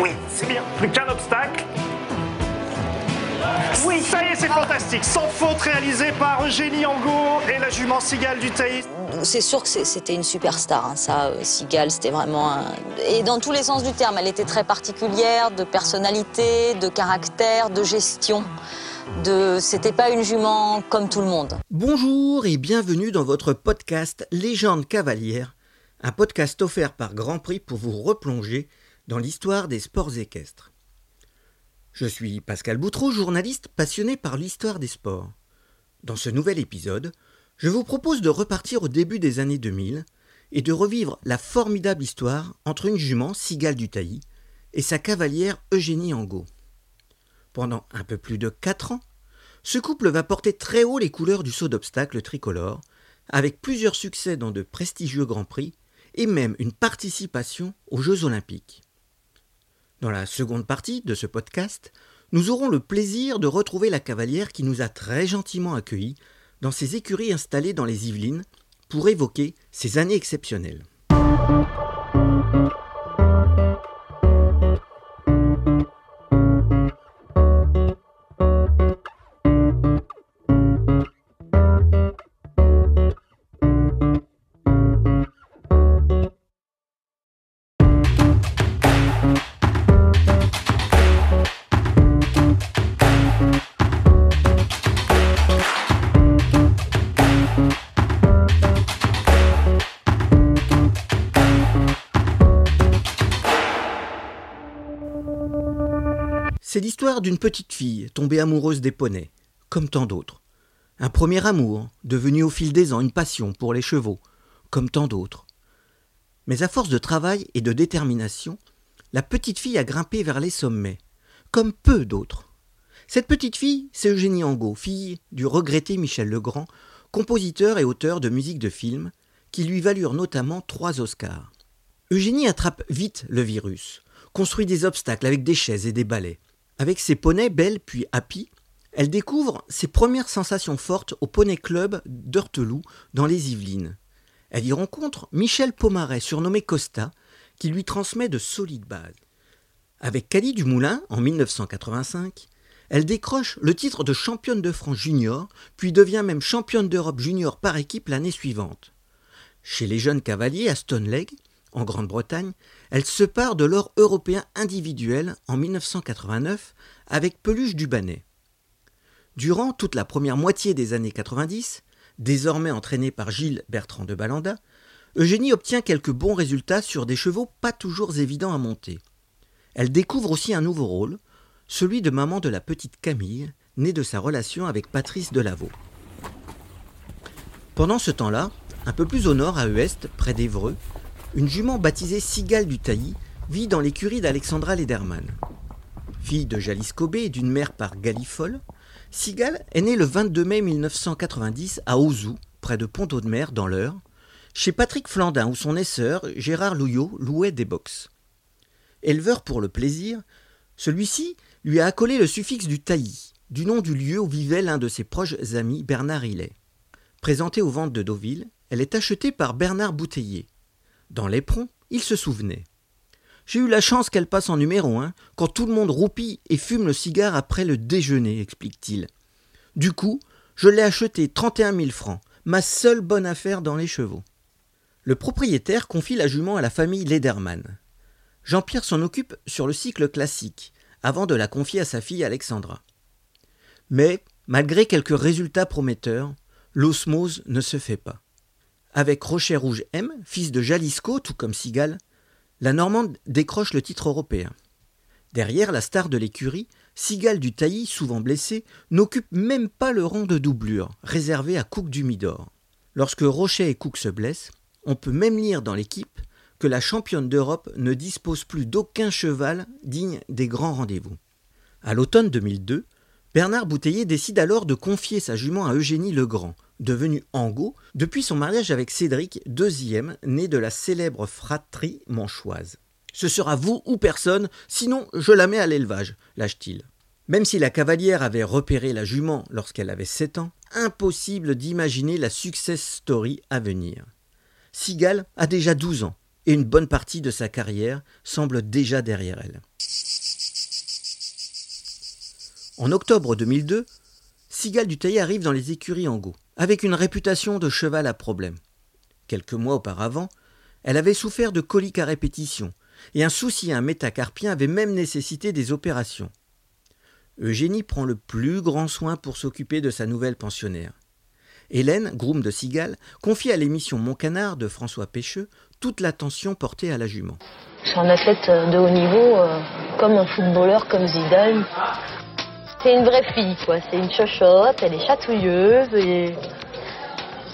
Oui, c'est bien. Plus qu'un obstacle. Oui, ça y est, c'est fantastique. Sans faute réalisé par Eugénie Angot et la jument Cigale du Taïs. C'est sûr que c'était une superstar, hein, ça, euh, Cigale, c'était vraiment un... Et dans tous les sens du terme, elle était très particulière, de personnalité, de caractère, de gestion. De... C'était pas une jument comme tout le monde. Bonjour et bienvenue dans votre podcast Légende cavalière, un podcast offert par Grand Prix pour vous replonger dans l'histoire des sports équestres. Je suis Pascal Boutreau, journaliste passionné par l'histoire des sports. Dans ce nouvel épisode, je vous propose de repartir au début des années 2000 et de revivre la formidable histoire entre une jument, Cigale du Tailly, et sa cavalière Eugénie Angot. Pendant un peu plus de quatre ans, ce couple va porter très haut les couleurs du saut d'obstacle tricolore, avec plusieurs succès dans de prestigieux grands prix et même une participation aux Jeux olympiques. Dans la seconde partie de ce podcast, nous aurons le plaisir de retrouver la cavalière qui nous a très gentiment accueillis dans ses écuries installées dans les Yvelines pour évoquer ces années exceptionnelles. C'est l'histoire d'une petite fille tombée amoureuse des poneys, comme tant d'autres. Un premier amour, devenu au fil des ans une passion pour les chevaux, comme tant d'autres. Mais à force de travail et de détermination, la petite fille a grimpé vers les sommets, comme peu d'autres. Cette petite fille, c'est Eugénie Angot, fille du regretté Michel Legrand, compositeur et auteur de musique de film, qui lui valurent notamment trois Oscars. Eugénie attrape vite le virus, construit des obstacles avec des chaises et des balais. Avec ses poneys Belle puis Happy, elle découvre ses premières sensations fortes au Poney Club d'Heurteloup dans les Yvelines. Elle y rencontre Michel Pomaret, surnommé Costa, qui lui transmet de solides bases. Avec Cali Dumoulin, en 1985, elle décroche le titre de championne de France junior, puis devient même championne d'Europe junior par équipe l'année suivante. Chez les jeunes cavaliers à Stone en Grande-Bretagne, elle se part de l'or européen individuel en 1989 avec Peluche Dubanet. Durant toute la première moitié des années 90, désormais entraînée par Gilles Bertrand de Balanda, Eugénie obtient quelques bons résultats sur des chevaux pas toujours évidents à monter. Elle découvre aussi un nouveau rôle, celui de maman de la petite Camille, née de sa relation avec Patrice Delaveau. Pendant ce temps-là, un peu plus au nord, à Uest, près d'Evreux, une jument baptisée Cigale du Tailly vit dans l'écurie d'Alexandra Lederman. Fille de Jalis Cobé et d'une mère par Galifol, Cigale est née le 22 mai 1990 à Ozou, près de Pont-Audemer, dans l'Eure, chez Patrick Flandin, où son esseur, Gérard Louillot, louait des box. Éleveur pour le plaisir, celui-ci lui a accolé le suffixe du taillis, du nom du lieu où vivait l'un de ses proches amis, Bernard Hillet. Présentée aux ventes de Deauville, elle est achetée par Bernard Bouteiller, dans l'éperon, il se souvenait. J'ai eu la chance qu'elle passe en numéro un, quand tout le monde roupit et fume le cigare après le déjeuner, explique-t-il. Du coup, je l'ai acheté 31 000 francs, ma seule bonne affaire dans les chevaux. Le propriétaire confie la jument à la famille Lederman. Jean-Pierre s'en occupe sur le cycle classique, avant de la confier à sa fille Alexandra. Mais, malgré quelques résultats prometteurs, l'osmose ne se fait pas. Avec Rocher Rouge M, fils de Jalisco, tout comme Sigal, la Normande décroche le titre européen. Derrière la star de l'écurie, Sigal du Tailly, souvent blessé, n'occupe même pas le rang de doublure, réservé à Cook du Midor. Lorsque Rocher et Cook se blessent, on peut même lire dans l'équipe que la championne d'Europe ne dispose plus d'aucun cheval digne des grands rendez-vous. À l'automne 2002, Bernard Bouteiller décide alors de confier sa jument à Eugénie Legrand, devenue Angot depuis son mariage avec Cédric, deuxième, né de la célèbre fratrie manchoise. Ce sera vous ou personne, sinon je la mets à l'élevage, lâche-t-il. Même si la cavalière avait repéré la jument lorsqu'elle avait sept ans, impossible d'imaginer la success story à venir. Sigal a déjà douze ans, et une bonne partie de sa carrière semble déjà derrière elle. En octobre 2002, Sigal du Tailly arrive dans les écuries en Go, avec une réputation de cheval à problème. Quelques mois auparavant, elle avait souffert de coliques à répétition, et un souci à un métacarpien avait même nécessité des opérations. Eugénie prend le plus grand soin pour s'occuper de sa nouvelle pensionnaire. Hélène, groom de Cigale, confie à l'émission Mon Canard de François Pécheux toute l'attention portée à la jument. C'est un athlète de haut niveau, euh, comme un footballeur comme Zidane. C'est une vraie fille, quoi. C'est une chochotte, elle est chatouilleuse,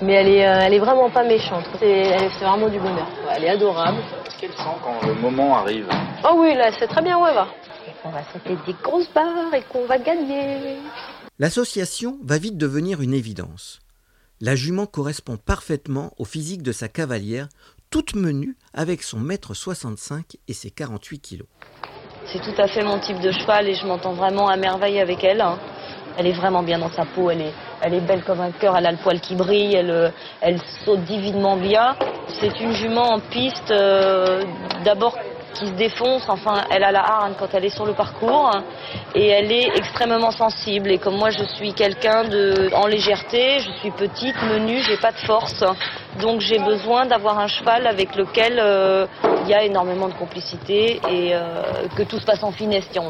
mais elle est, euh, elle est vraiment pas méchante. C'est vraiment du bonheur. Elle est adorable. Qu'est-ce qu'elle sent quand le moment arrive Oh oui, là, c'est très bien où elle va. Et qu'on va sauter des grosses barres et qu'on va gagner. L'association va vite devenir une évidence. La jument correspond parfaitement au physique de sa cavalière, toute menue avec son mètre 65 et ses 48 kilos. C'est tout à fait mon type de cheval et je m'entends vraiment à merveille avec elle. Hein. Elle est vraiment bien dans sa peau, elle est, elle est belle comme un cœur, elle a le poil qui brille, elle, euh, saute divinement bien. C'est une jument en piste, euh, d'abord qui se défonce, enfin elle a la harne quand elle est sur le parcours et elle est extrêmement sensible et comme moi je suis quelqu'un de en légèreté, je suis petite, menue, j'ai pas de force donc j'ai besoin d'avoir un cheval avec lequel euh, il y a énormément de complicité et que tout se passe en finesse, nous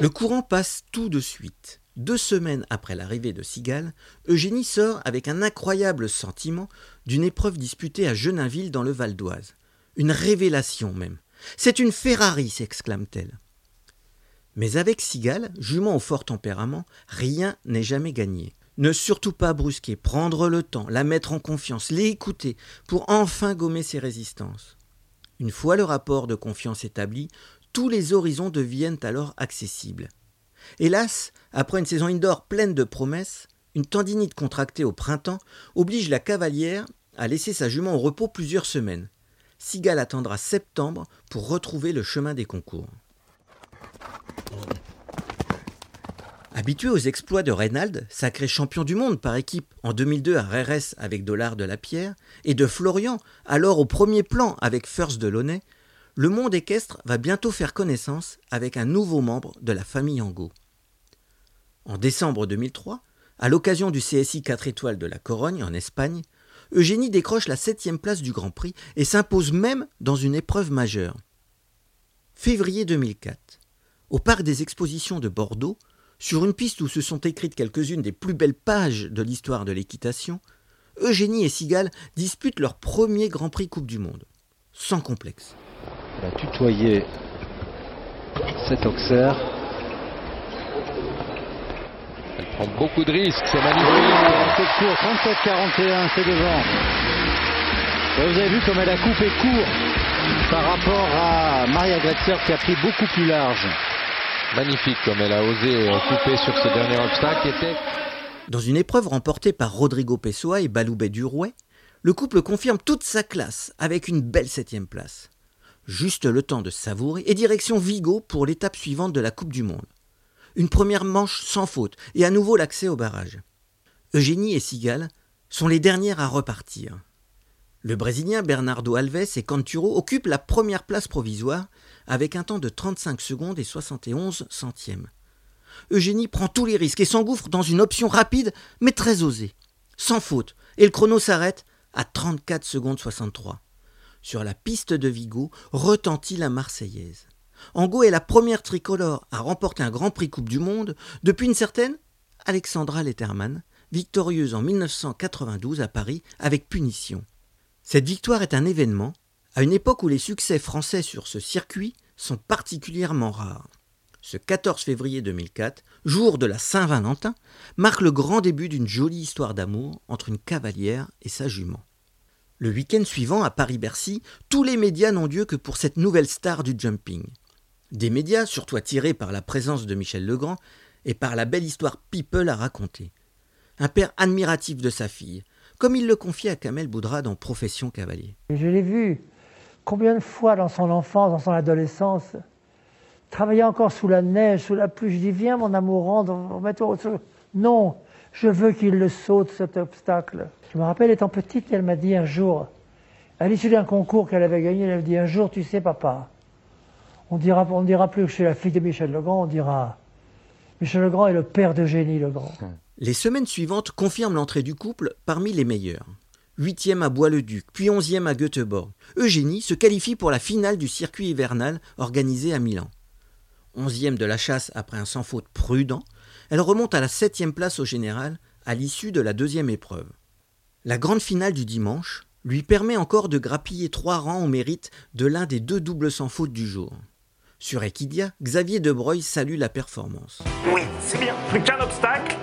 Le courant passe tout de suite. Deux semaines après l'arrivée de Sigal, Eugénie sort avec un incroyable sentiment d'une épreuve disputée à Geninville dans le Val d'Oise. Une révélation même. C'est une Ferrari, s'exclame-t-elle. Mais avec Sigal, jument au fort tempérament, rien n'est jamais gagné. Ne surtout pas brusquer, prendre le temps, la mettre en confiance, l'écouter, pour enfin gommer ses résistances. Une fois le rapport de confiance établi, tous les horizons deviennent alors accessibles. Hélas, après une saison indoor pleine de promesses, une tendinite contractée au printemps oblige la cavalière à laisser sa jument au repos plusieurs semaines. Sigal attendra septembre pour retrouver le chemin des concours. Habitué aux exploits de Reynald, sacré champion du monde par équipe en 2002 à Rérès avec Dollard de la Pierre, et de Florian, alors au premier plan avec First de Launay, le monde équestre va bientôt faire connaissance avec un nouveau membre de la famille Angot. En décembre 2003, à l'occasion du CSI 4 étoiles de la Corogne en Espagne, Eugénie décroche la septième place du Grand Prix et s'impose même dans une épreuve majeure. Février 2004. Au parc des expositions de Bordeaux, sur une piste où se sont écrites quelques-unes des plus belles pages de l'histoire de l'équitation, Eugénie et Sigal disputent leur premier Grand Prix Coupe du Monde, sans complexe cet Auxerre. Elle prend beaucoup de risques, c'est magnifique. C'est court, 37-41, c'est devant. Vous avez vu comme elle a coupé court par rapport à Maria Gretzer qui a pris beaucoup plus large. Magnifique comme elle a osé couper sur ce dernier obstacle était... Dans une épreuve remportée par Rodrigo Pessoa et Baloubet Durouet, le couple confirme toute sa classe avec une belle septième place. Juste le temps de savourer et direction Vigo pour l'étape suivante de la Coupe du Monde. Une première manche sans faute et à nouveau l'accès au barrage. Eugénie et Sigal sont les dernières à repartir. Le Brésilien Bernardo Alves et Canturo occupent la première place provisoire avec un temps de 35 secondes et 71 centièmes. Eugénie prend tous les risques et s'engouffre dans une option rapide mais très osée, sans faute, et le chrono s'arrête à 34 secondes 63 sur la piste de Vigo, retentit la Marseillaise. Angot est la première tricolore à remporter un Grand Prix Coupe du Monde depuis une certaine Alexandra Letterman, victorieuse en 1992 à Paris avec punition. Cette victoire est un événement à une époque où les succès français sur ce circuit sont particulièrement rares. Ce 14 février 2004, jour de la Saint-Valentin, marque le grand début d'une jolie histoire d'amour entre une cavalière et sa jument. Le week-end suivant, à Paris-Bercy, tous les médias n'ont Dieu que pour cette nouvelle star du jumping. Des médias surtout attirés par la présence de Michel Legrand et par la belle histoire People à raconter. Un père admiratif de sa fille, comme il le confiait à Kamel Boudra dans Profession Cavalier. Je l'ai vu combien de fois dans son enfance, dans son adolescence, travailler encore sous la neige, sous la pluie. Je dis, viens mon amourant, remets-toi au Non, je veux qu'il le saute cet obstacle. Je me rappelle étant petite, elle m'a dit un jour, à l'issue d'un concours qu'elle avait gagné, elle m'a dit un jour, tu sais papa, on dira, on dira plus que je la fille de Michel Legrand, on dira, Michel Legrand est le père d'Eugénie Legrand. Les semaines suivantes confirment l'entrée du couple parmi les meilleurs. Huitième à Bois-le-Duc, puis onzième à Göteborg. Eugénie se qualifie pour la finale du circuit hivernal organisé à Milan. Onzième de la chasse après un sans faute prudent, elle remonte à la septième place au général à l'issue de la deuxième épreuve. La grande finale du dimanche lui permet encore de grappiller trois rangs au mérite de l'un des deux doubles sans faute du jour. Sur Equidia, Xavier Debreuil salue la performance. Oui, c'est bien. Plus qu'un obstacle.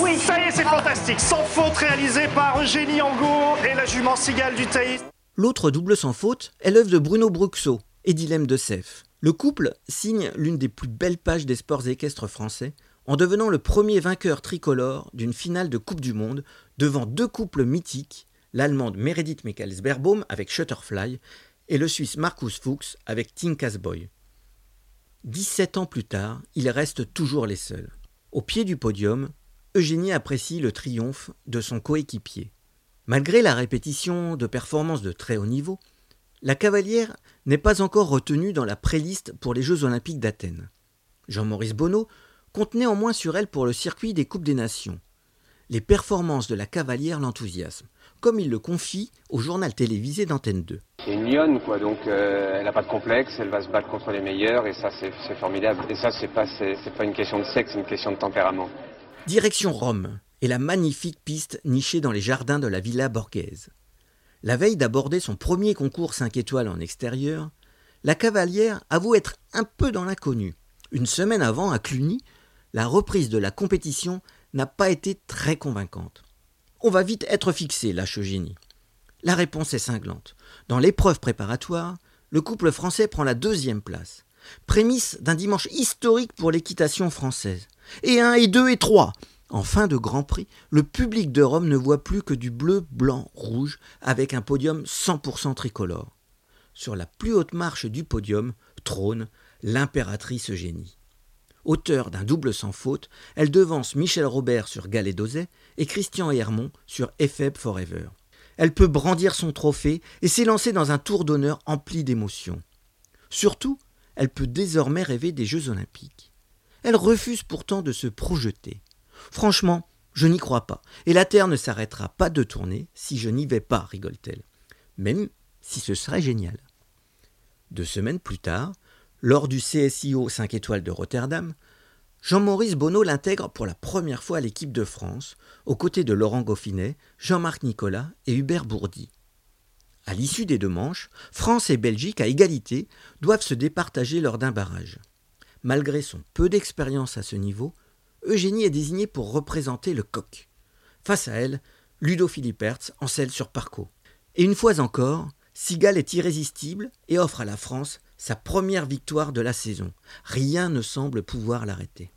Oui, ça y est, c'est fantastique. Sans faute réalisée par Eugénie Angot et la jument cigale du Taïs. L'autre double sans faute est l'œuvre de Bruno Bruxo et Dilemme de Sef. Le couple signe l'une des plus belles pages des sports équestres français en devenant le premier vainqueur tricolore d'une finale de Coupe du Monde devant deux couples mythiques, l'allemande Meredith Michaels-Berbaum avec Shutterfly et le suisse Markus Fuchs avec Tinkas Boy. 17 ans plus tard, ils restent toujours les seuls. Au pied du podium, Eugénie apprécie le triomphe de son coéquipier. Malgré la répétition de performances de très haut niveau, la cavalière n'est pas encore retenue dans la préliste pour les Jeux olympiques d'Athènes. Jean-Maurice Bonneau compte néanmoins sur elle pour le circuit des Coupes des Nations. Les performances de la cavalière l'enthousiasment, comme il le confie au journal télévisé d'Antenne 2. C'est une lionne, quoi, donc euh, elle n'a pas de complexe, elle va se battre contre les meilleurs, et ça c'est formidable. Et ça c'est pas, pas une question de sexe, c'est une question de tempérament. Direction Rome, et la magnifique piste nichée dans les jardins de la Villa Borghese. La veille d'aborder son premier concours 5 étoiles en extérieur, la cavalière avoue être un peu dans l'inconnu. Une semaine avant, à Cluny, la reprise de la compétition n'a pas été très convaincante. On va vite être fixé, lâche Eugénie. La réponse est cinglante. Dans l'épreuve préparatoire, le couple français prend la deuxième place. Prémisse d'un dimanche historique pour l'équitation française. Et un, et deux, et trois. En fin de Grand Prix, le public de Rome ne voit plus que du bleu, blanc, rouge, avec un podium 100% tricolore. Sur la plus haute marche du podium trône l'impératrice Eugénie. Auteur d'un double sans faute, elle devance Michel Robert sur Galet d'Ozet et Christian Hermont sur Epheb Forever. Elle peut brandir son trophée et s'élancer dans un tour d'honneur empli d'émotions. Surtout, elle peut désormais rêver des Jeux olympiques. Elle refuse pourtant de se projeter. Franchement, je n'y crois pas, et la Terre ne s'arrêtera pas de tourner si je n'y vais pas, rigole-t-elle. Même si ce serait génial. Deux semaines plus tard, lors du CSIO 5 étoiles de Rotterdam, Jean-Maurice Bonneau l'intègre pour la première fois à l'équipe de France, aux côtés de Laurent Goffinet, Jean-Marc Nicolas et Hubert Bourdi. À l'issue des deux manches, France et Belgique, à égalité, doivent se départager lors d'un barrage. Malgré son peu d'expérience à ce niveau, Eugénie est désignée pour représenter le coq. Face à elle, Ludo Philippertz en selle sur Parco. Et une fois encore, Sigal est irrésistible et offre à la France sa première victoire de la saison. Rien ne semble pouvoir l'arrêter.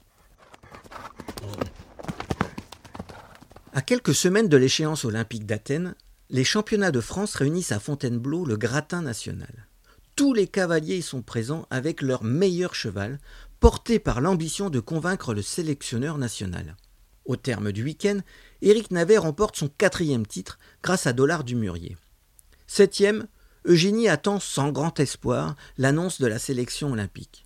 À quelques semaines de l'échéance olympique d'Athènes, les championnats de France réunissent à Fontainebleau le gratin national. Tous les cavaliers y sont présents avec leur meilleur cheval porté par l'ambition de convaincre le sélectionneur national. Au terme du week-end, Éric Navet remporte son quatrième titre grâce à Dollar du Murier. Septième, Eugénie attend sans grand espoir l'annonce de la sélection olympique.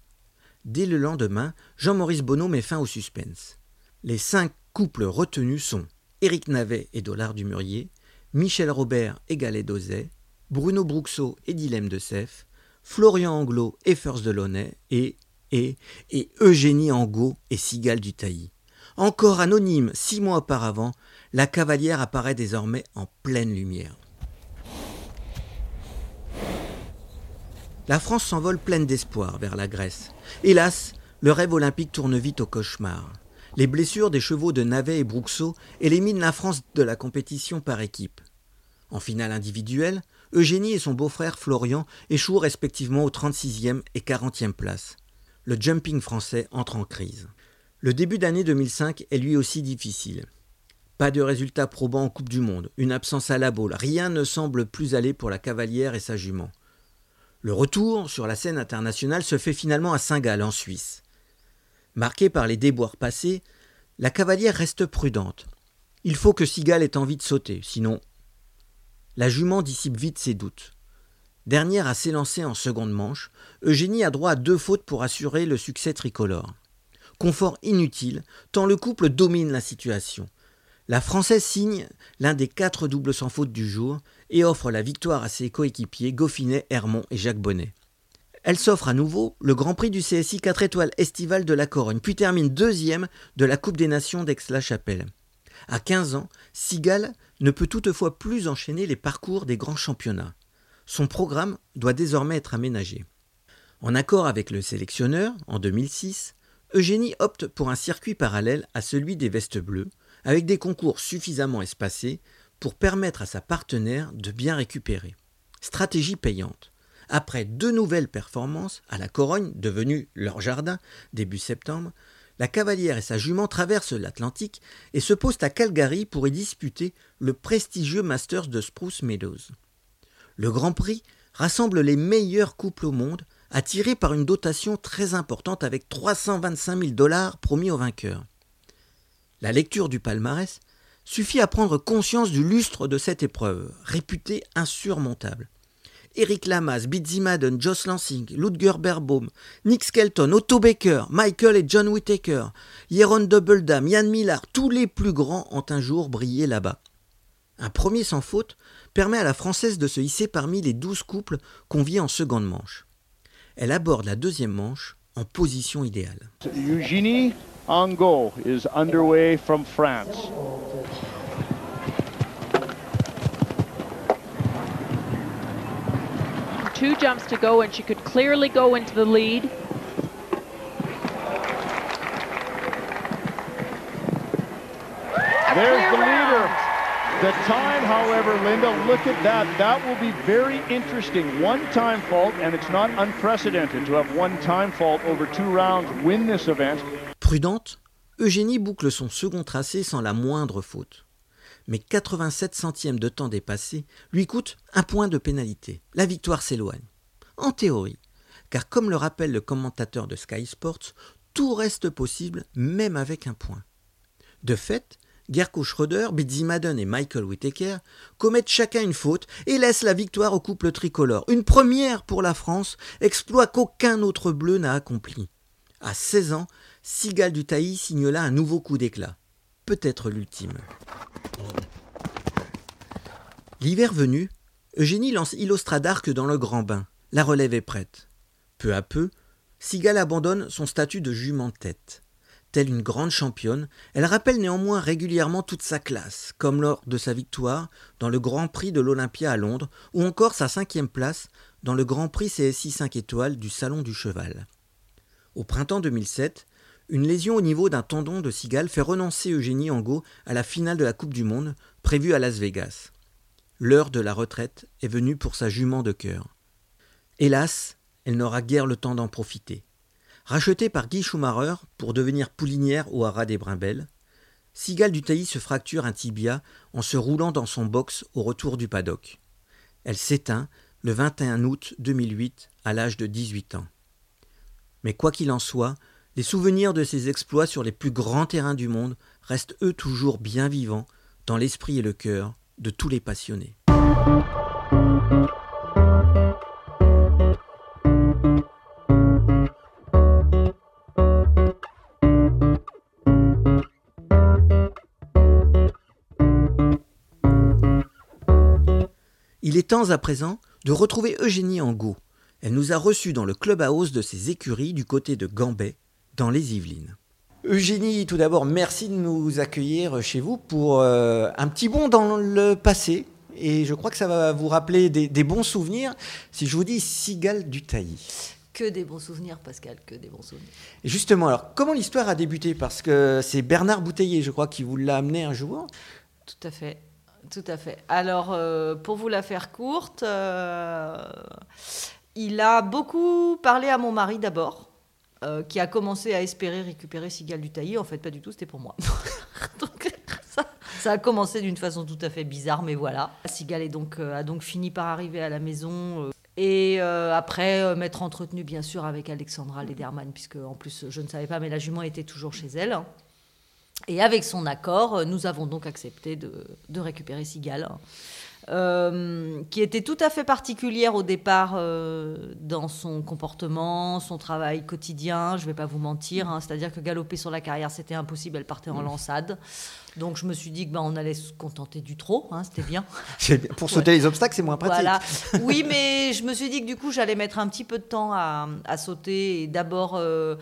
Dès le lendemain, Jean-Maurice Bonneau met fin au suspense. Les cinq couples retenus sont Éric Navet et Dollar du Murier, Michel Robert et Galet d'Ozet, Bruno Bruxot et Dilemme de Sef, Florian Anglot et First de Launay et et, et Eugénie Angot et Cigale du Tailly. Encore anonyme six mois auparavant, la cavalière apparaît désormais en pleine lumière. La France s'envole pleine d'espoir vers la Grèce. Hélas, le rêve olympique tourne vite au cauchemar. Les blessures des chevaux de Navet et Bruxot éliminent la France de la compétition par équipe. En finale individuelle, Eugénie et son beau-frère Florian échouent respectivement aux 36e et 40e places le jumping français entre en crise. Le début d'année 2005 est lui aussi difficile. Pas de résultats probants en Coupe du Monde, une absence à la boule, rien ne semble plus aller pour la cavalière et sa jument. Le retour sur la scène internationale se fait finalement à Saint-Gall, en Suisse. Marquée par les déboires passés, la cavalière reste prudente. Il faut que Sigal ait envie de sauter, sinon. La jument dissipe vite ses doutes. Dernière à s'élancer en seconde manche, Eugénie a droit à deux fautes pour assurer le succès tricolore. Confort inutile, tant le couple domine la situation. La Française signe l'un des quatre doubles sans faute du jour et offre la victoire à ses coéquipiers Gauffinet, Hermont et Jacques Bonnet. Elle s'offre à nouveau le Grand Prix du CSI 4 étoiles estival de la Corogne, puis termine deuxième de la Coupe des Nations d'Aix-la-Chapelle. À 15 ans, Sigal ne peut toutefois plus enchaîner les parcours des grands championnats. Son programme doit désormais être aménagé. En accord avec le sélectionneur, en 2006, Eugénie opte pour un circuit parallèle à celui des vestes bleues, avec des concours suffisamment espacés pour permettre à sa partenaire de bien récupérer. Stratégie payante. Après deux nouvelles performances à la Corogne, devenue leur jardin début septembre, la cavalière et sa jument traversent l'Atlantique et se posent à Calgary pour y disputer le prestigieux Masters de Spruce Meadows. Le Grand Prix rassemble les meilleurs couples au monde, attirés par une dotation très importante avec 325 000 dollars promis aux vainqueurs. La lecture du palmarès suffit à prendre conscience du lustre de cette épreuve, réputée insurmontable. Eric Lamas, Bitsy Madden, Joss Lansing, Ludger Berbaum, Nick Skelton, Otto Baker, Michael et John Whittaker, Jeroen Dubbeldam, Yann Millard, tous les plus grands ont un jour brillé là-bas. Un premier sans faute permet à la Française de se hisser parmi les douze couples conviés en seconde manche. Elle aborde la deuxième manche en position idéale. Eugenie Angot is underway from France. Two jumps to go and she could clearly go into the lead. The time, however, Linda, look at that. That will be very interesting. One time fault, and it's not unprecedented to have one time fault over two rounds win this event. Prudente, Eugénie boucle son second tracé sans la moindre faute. Mais 87 centièmes de temps dépassé lui coûte un point de pénalité. La victoire s'éloigne. En théorie, car comme le rappelle le commentateur de Sky Sports, tout reste possible même avec un point. De fait, Gerko Schröder, Bitsy Madden et Michael Whittaker commettent chacun une faute et laissent la victoire au couple tricolore. Une première pour la France, exploit qu'aucun autre bleu n'a accompli. À 16 ans, Sigal du Tailly signe là un nouveau coup d'éclat. Peut-être l'ultime. L'hiver venu, Eugénie lance Illustra d'Arc dans le grand bain. La relève est prête. Peu à peu, Sigal abandonne son statut de jument tête. Telle une grande championne, elle rappelle néanmoins régulièrement toute sa classe, comme lors de sa victoire dans le Grand Prix de l'Olympia à Londres, ou encore sa cinquième place dans le Grand Prix CSI 5 étoiles du Salon du Cheval. Au printemps 2007, une lésion au niveau d'un tendon de cigale fait renoncer Eugénie Angot à la finale de la Coupe du Monde, prévue à Las Vegas. L'heure de la retraite est venue pour sa jument de cœur. Hélas, elle n'aura guère le temps d'en profiter. Rachetée par Guy Schumacher pour devenir poulinière au haras des Brimbelles, Sigal du Tailly se fracture un tibia en se roulant dans son box au retour du paddock. Elle s'éteint le 21 août 2008 à l'âge de 18 ans. Mais quoi qu'il en soit, les souvenirs de ses exploits sur les plus grands terrains du monde restent eux toujours bien vivants dans l'esprit et le cœur de tous les passionnés. Est temps à présent de retrouver Eugénie Angot. Elle nous a reçus dans le club house de ses écuries du côté de Gambais, dans les Yvelines. Eugénie, tout d'abord, merci de nous accueillir chez vous pour euh, un petit bond dans le passé. Et je crois que ça va vous rappeler des, des bons souvenirs. Si je vous dis Cigale du Tailly. Que des bons souvenirs, Pascal, que des bons souvenirs. Et justement, alors, comment l'histoire a débuté? Parce que c'est Bernard Bouteiller, je crois, qui vous l'a amené un jour. Tout à fait. Tout à fait. Alors, euh, pour vous la faire courte, euh, il a beaucoup parlé à mon mari d'abord, euh, qui a commencé à espérer récupérer Sigal du Tailly. En fait, pas du tout, c'était pour moi. donc, ça, a commencé d'une façon tout à fait bizarre, mais voilà. Sigal est donc, a donc fini par arriver à la maison. et après, m'être entretenu bien sûr avec Alexandra Lederman, puisque en plus, je ne savais pas, mais la jument était toujours chez elle. Et avec son accord, nous avons donc accepté de, de récupérer Sigal. euh, qui était tout à fait particulière au départ euh, dans son comportement, son travail quotidien. Je ne vais pas vous mentir, hein. c'est-à-dire que galoper sur la carrière, c'était impossible. Elle partait en lançade. Donc je me suis dit que ben, on allait se contenter du trot, hein, c'était bien. Pour sauter les obstacles, c'est moins pratique. Voilà. Oui, mais je me suis dit que du coup, j'allais mettre un petit peu de temps à, à sauter. Et d'abord, euh,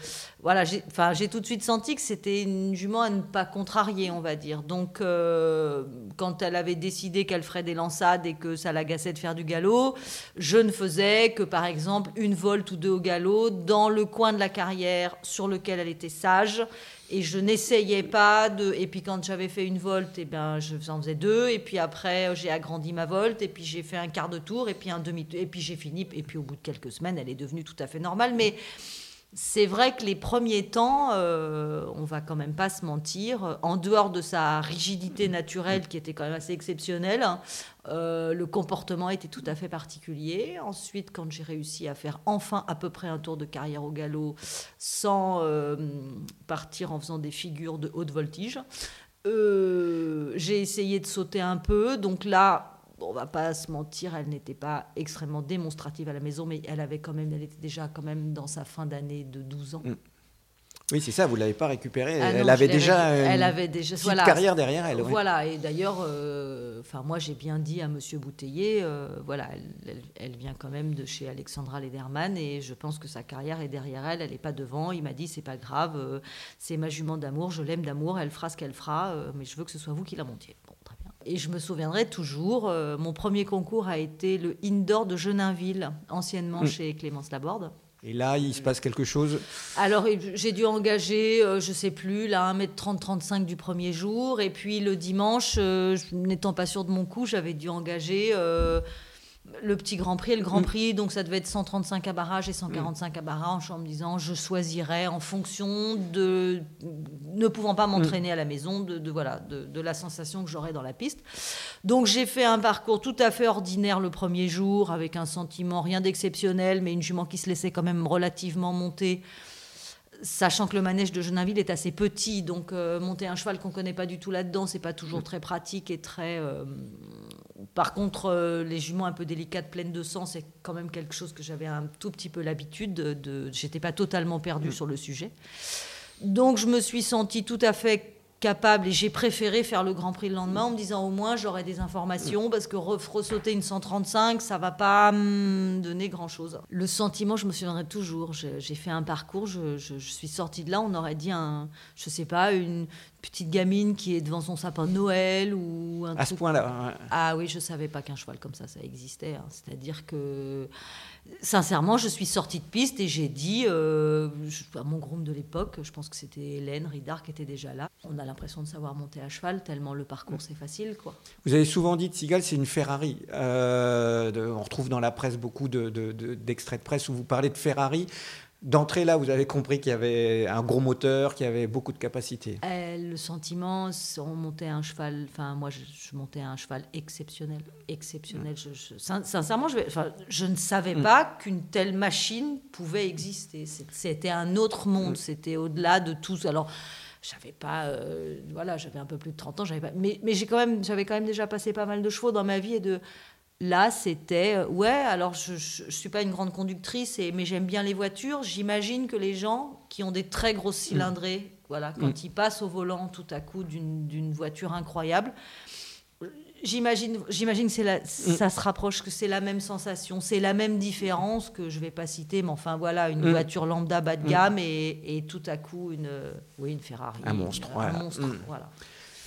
voilà, j'ai tout de suite senti que c'était une jument à ne pas contrarier, on va dire. Donc, euh, quand elle avait décidé qu'elle ferait des lançades et que ça l'agaçait de faire du galop, je ne faisais que, par exemple, une volte ou deux au galop dans le coin de la carrière sur lequel elle était sage et je n'essayais pas de. Et puis quand j'avais fait une volte, eh ben je en faisais deux. Et puis après, j'ai agrandi ma volte. Et puis j'ai fait un quart de tour. Et puis un demi. Et puis j'ai fini. Et puis au bout de quelques semaines, elle est devenue tout à fait normale. Mais c'est vrai que les premiers temps, euh, on va quand même pas se mentir, en dehors de sa rigidité naturelle qui était quand même assez exceptionnelle, hein, euh, le comportement était tout à fait particulier. Ensuite, quand j'ai réussi à faire enfin à peu près un tour de carrière au galop sans euh, partir en faisant des figures de haute voltige, j'ai essayé de sauter un peu. Donc là, on va pas se mentir, elle n'était pas extrêmement démonstrative à la maison, mais elle avait quand même, elle était déjà quand même dans sa fin d'année de 12 ans. Mm. Oui, c'est ça, vous ne l'avez pas récupérée. Ah elle, avait déjà une elle avait déjà voilà, carrière derrière elle. Voilà, et d'ailleurs, euh, moi j'ai bien dit à Monsieur Bouteiller, euh, voilà, elle, vient quand même de chez Alexandra Lederman et je pense que sa carrière est derrière elle, elle n'est pas devant. Il m'a dit c'est pas grave, euh, c'est ma jument d'amour, je l'aime d'amour, elle fera ce qu'elle fera, mais je veux que ce soit vous qui la montiez. Et je me souviendrai toujours, mon premier concours a été le Indoor de Geninville, anciennement mm. chez Clémence Laborde. Et là, il se passe quelque chose? Alors, j'ai dû engager, euh, je sais plus, là, 1m30-35 du premier jour. Et puis le dimanche, euh, n'étant pas sûr de mon coup, j'avais dû engager euh, le petit Grand Prix et le Grand mm. Prix, donc ça devait être 135 à barrage et 145 à barrage, en me disant je choisirais en fonction de ne pouvant pas m'entraîner mm. à la maison, de, voilà, de, la sensation que j'aurais dans la piste. Donc j'ai fait un parcours tout à fait ordinaire le premier jour, avec un sentiment rien d'exceptionnel, mais une jument qui se laissait quand même relativement monter sachant que le manège de Geninville est assez petit, donc euh, monter un cheval qu'on connaît pas du tout là-dedans, c'est pas toujours mm. très pratique et très euh, par contre, euh, les juments un peu délicates, pleines de sang, c'est quand même quelque chose que j'avais un tout petit peu l'habitude de. J'étais pas totalement perdue mm. sur le sujet. Donc, je me suis sentie tout à fait capable et j'ai préféré faire le Grand Prix le lendemain en me disant au moins j'aurai des informations parce que ressauter une 135 ça va pas me donner grand chose. Le sentiment je me souviendrai toujours, j'ai fait un parcours, je, suis sortie de là, on aurait dit un, je sais pas, une petite gamine qui est devant son sapin de Noël ou un À ce point-là. Ah oui, je savais pas qu'un cheval comme ça ça existait, hein. c'est-à-dire que sincèrement, je suis sortie de piste et j'ai dit euh, à mon groupe de l'époque, je pense que c'était Hélène Ridard qui était déjà là. On a l'impression de savoir monter à cheval tellement le parcours c'est facile, quoi. Vous avez souvent dit de Sigal, c'est une Ferrari. Euh, on retrouve dans la presse beaucoup d'extraits de, de presse où vous parlez de Ferrari. D'entrée là, vous avez compris qu'il y avait un gros moteur, qu'il y avait beaucoup de capacité. Euh, le sentiment, on montait un cheval, enfin moi je, montais un cheval exceptionnel, exceptionnel. Je, sincèrement, je, je, ne savais mm. pas qu'une telle machine pouvait exister. C'était un autre monde, mm. c'était au-delà de tout. Alors j'avais pas euh, voilà j'avais un peu plus de 30 ans j'avais pas mais, mais j'ai quand même j'avais quand même déjà passé pas mal de chevaux dans ma vie et de Là, c'était euh, ouais. Alors, je, ne suis pas une grande conductrice, et, mais j'aime bien les voitures. J'imagine que les gens qui ont des très grosses mm. cylindrées, voilà, quand mm. ils passent au volant tout à coup d'une voiture incroyable, j'imagine, j'imagine que la, mm. ça se rapproche, que c'est la même sensation, c'est la même différence que je vais pas citer, mais enfin voilà, une voiture lambda bas de gamme et, tout à coup une, oui, une Ferrari, un monstre, un monstre, voilà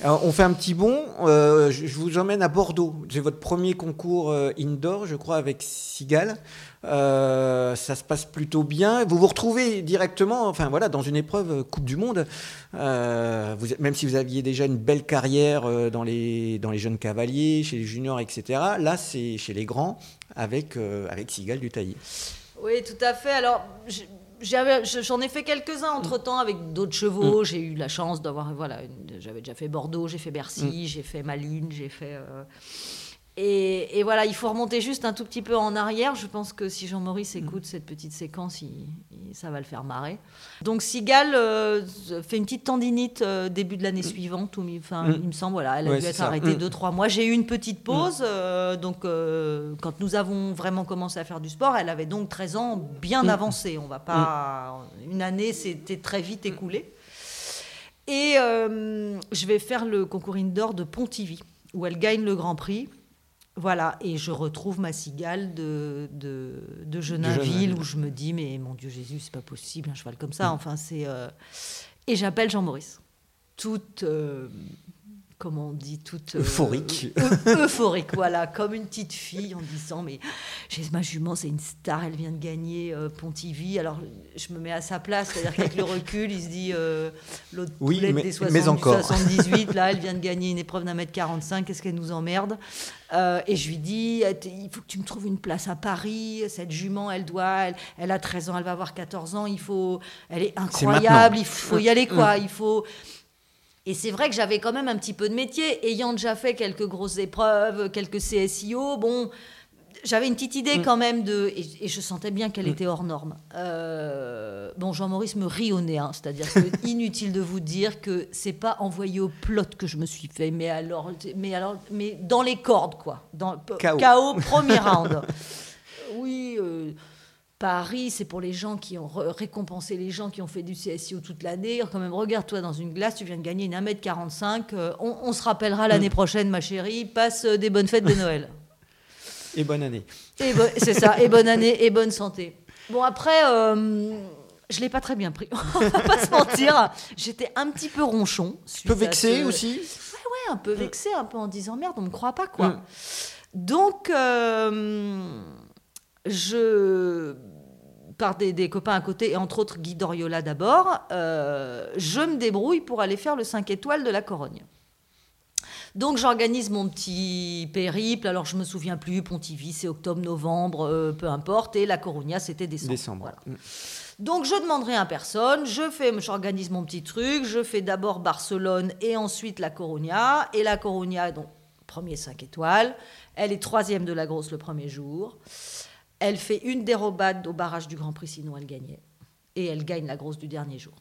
on fait un petit bond. Euh, je vous emmène à Bordeaux. C'est votre premier concours euh, indoor, je crois, avec Sigal. Euh, ça se passe plutôt bien. Vous vous retrouvez directement, enfin voilà, dans une épreuve Coupe du Monde. même si vous aviez déjà une belle carrière dans les jeunes cavaliers, chez les juniors, etc. Là, c'est chez les grands avec avec Sigal du Taillis. Oui, tout à fait. Alors. J'en ai fait quelques-uns entre temps avec d'autres chevaux. Mm. J'ai eu la chance d'avoir, voilà, j'avais déjà fait Bordeaux, j'ai fait Bercy, mm. j'ai fait Malines, j'ai fait. Euh, Et, et voilà, il faut remonter juste un tout petit peu en arrière. Je pense que si Jean-Maurice écoute cette petite séquence, il- il- ça va le faire marrer. Donc Sigal euh, fait une petite tendinite euh, début de l'année suivante, ou Mm. il me semble, voilà, elle a Ouais, dû être arrêtée Mm. 2-3 mois. J'ai eu une petite pause, euh, donc quand nous avons vraiment commencé à faire du sport, elle avait donc 13 ans bien Mm. avancé. On va pas... Une année, c'était très vite écoulé. Et je vais faire le concours indoor de Pontivy, où elle gagne le Grand Prix. Voilà, et je retrouve ma cigale de, de, de Genainville, où je me dis, mais mon Dieu Jésus, c'est pas possible, un cheval comme ça. Enfin, c'est. euh, Et j'appelle Jean-Maurice. Toute. euh, Comment on dit toute euh, Euphorique. eu- euphorique, voilà, comme une petite fille en disant mais j'ai ma jument, c'est une star, elle vient de gagner euh, Pontivy. Alors je me mets à sa place, c'est-à-dire qu'avec le recul, il se dit euh, l'autre Oui, poulette mais- des mais 60, encore. 78, là, elle vient de gagner une épreuve d'un mètre 45, qu'est-ce qu'elle nous emmerde? Et je lui dis il faut que tu me trouves une place à Paris. Cette jument, elle doit, elle, elle a 13 ans, elle va avoir 14 ans, il faut, elle est incroyable, il faut y aller quoi, il faut. Et c'est vrai que j'avais quand même un petit peu de métier, ayant déjà fait quelques grosses épreuves, quelques CSIO. Bon, j'avais une petite idée Mm. quand même de. Et, et je sentais bien qu'elle Mm. était hors norme. Euh, bon, Jean-Maurice me rit au nez, hein, c'est-à-dire que inutile de vous dire que c'est pas envoyé au plot que je me suis fait, mais alors, mais alors, mais dans les cordes quoi, dans KO. premier round. Oui. euh, Paris, c'est pour les gens qui ont récompensé les gens qui ont fait du CSIO toute l'année. Quand même, regarde-toi dans une glace, tu viens de gagner une 1m45. euh, on, on se rappellera l'année prochaine, ma chérie. Passe euh, des bonnes fêtes de Noël. Et bonne année. Et bo- c'est ça, et bonne année, et bonne santé. Bon, après, euh, je l'ai pas très bien pris. On va pas se mentir. J'étais un petit peu ronchon. Un peu vexé aussi Ouais, ouais, un peu vexé, un peu en disant merde, on me croit pas, quoi. Mm. Donc, euh, je par des, des copains à côté, et entre autres Guy Doriola d'abord, euh, je me débrouille pour aller faire le 5 étoiles de la Corogne. Donc j'organise mon petit périple, alors je me souviens plus, Pontivy c'est octobre, novembre, euh, peu importe, et la Corogna c'était décembre. Décembre. Voilà. Donc je demande rien à personne, je fais, j'organise mon petit truc, je fais d'abord Barcelone et ensuite la Corogna, et la Corogna donc premier 5 étoiles, elle est troisième de la grosse le premier jour, elle fait une dérobade au barrage du Grand Prix sinon elle gagnait, et elle gagne la grosse du dernier jour.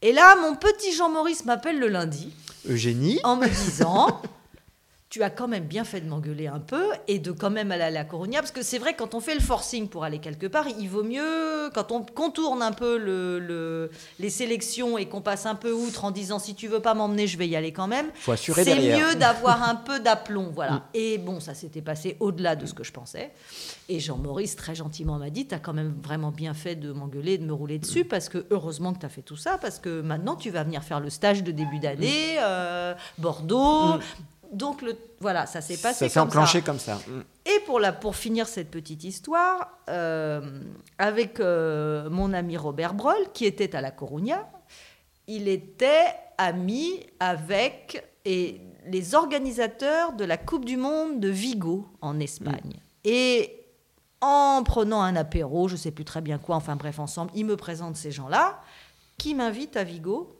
Et là, mon petit Jean-Maurice m'appelle le lundi Eugénie. en me disant tu as quand même bien fait de m'engueuler un peu et de quand même aller à la parce que c'est vrai quand on fait le forcing pour aller quelque part il vaut mieux quand on contourne un peu le, le- les sélections et qu'on passe un peu outre en disant si tu veux pas m'emmener je vais y aller quand même c'est mieux d'avoir un peu d'aplomb voilà Mm. et bon ça s'était passé au-delà de ce que je pensais et Jean-Maurice très gentiment m'a dit t'as quand même vraiment bien fait de m'engueuler de me rouler dessus Mm. parce que heureusement que t'as fait tout ça parce que maintenant tu vas venir faire le stage de début d'année euh, Bordeaux Mm. Donc le, voilà, ça s'est passé Ça s'est comme enclenché ça. comme ça. Mm. Et pour, la, pour finir cette petite histoire, euh, avec euh, mon ami Robert Broll, qui était à la Corugna, il était ami avec et les organisateurs de la Coupe du Monde de Vigo en Espagne. Et en prenant un apéro, je ne sais plus très bien quoi, enfin bref, ensemble, il me présente ces gens-là qui m'invitent à Vigo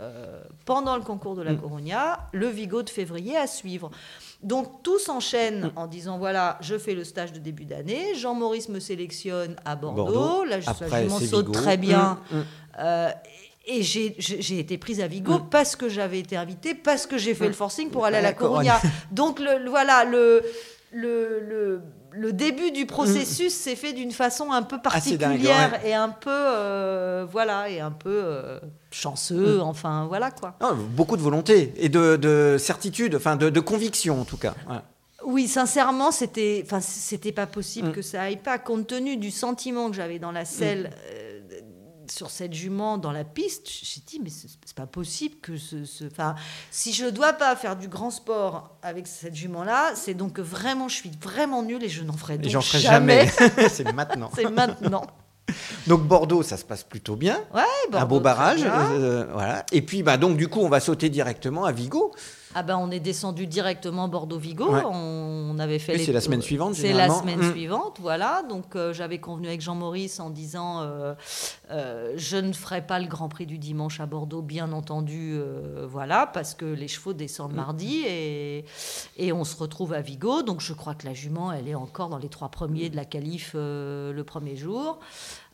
euh, pendant le concours de la Mm. Corogna, le Vigo de février à suivre. Donc tout s'enchaîne Mm. en disant voilà, je fais le stage de début d'année, Jean-Maurice me sélectionne à Bordeaux, Bordeaux. là je, m'en saute très bien. Mm. Euh, et j'ai- été prise à Vigo parce que j'avais été invitée, parce que j'ai fait le forcing pour aller à la. Corogna. Donc le- voilà, le, le, le, le début du processus s'est fait d'une façon un peu Mm. Dingue, particulière ouais. et un peu euh, voilà et un peu euh, chanceux. Mm. Enfin voilà quoi. Ah, beaucoup de volonté et de, de certitude, enfin de, de conviction en tout cas. Ouais. Oui, sincèrement, c'était, enfin, c'était pas possible Mm. que ça aille pas, compte tenu du sentiment que j'avais dans la selle euh, sur cette jument dans la piste. J'ai dit, mais c'est pas possible que ce, ce- enfin, si je dois pas faire du grand sport avec cette jument-là, c'est donc que vraiment, je suis vraiment nulle et je n'en ferai Et donc j'en ferai jamais. jamais. c'est maintenant. c'est maintenant. Donc Bordeaux, ça se passe plutôt bien. Ouais, un Bordeaux, beau très barrage. euh, voilà. Et puis bah, donc du coup, on va sauter directement à Vigo. Ah ben on est descendu directement Bordeaux-Vigo. Ouais. On avait fait. Les- c'est la semaine suivante, C'est la semaine Mm. suivante, voilà. Donc euh, j'avais convenu avec Jean-Maurice en disant euh, euh, je ne ferai pas le Grand Prix du dimanche à Bordeaux, bien entendu, euh, voilà, parce que les chevaux descendent Mm. mardi et, et on se retrouve à Vigo. Donc je crois que la jument, elle est encore dans les trois premiers de la qualif euh, le premier jour.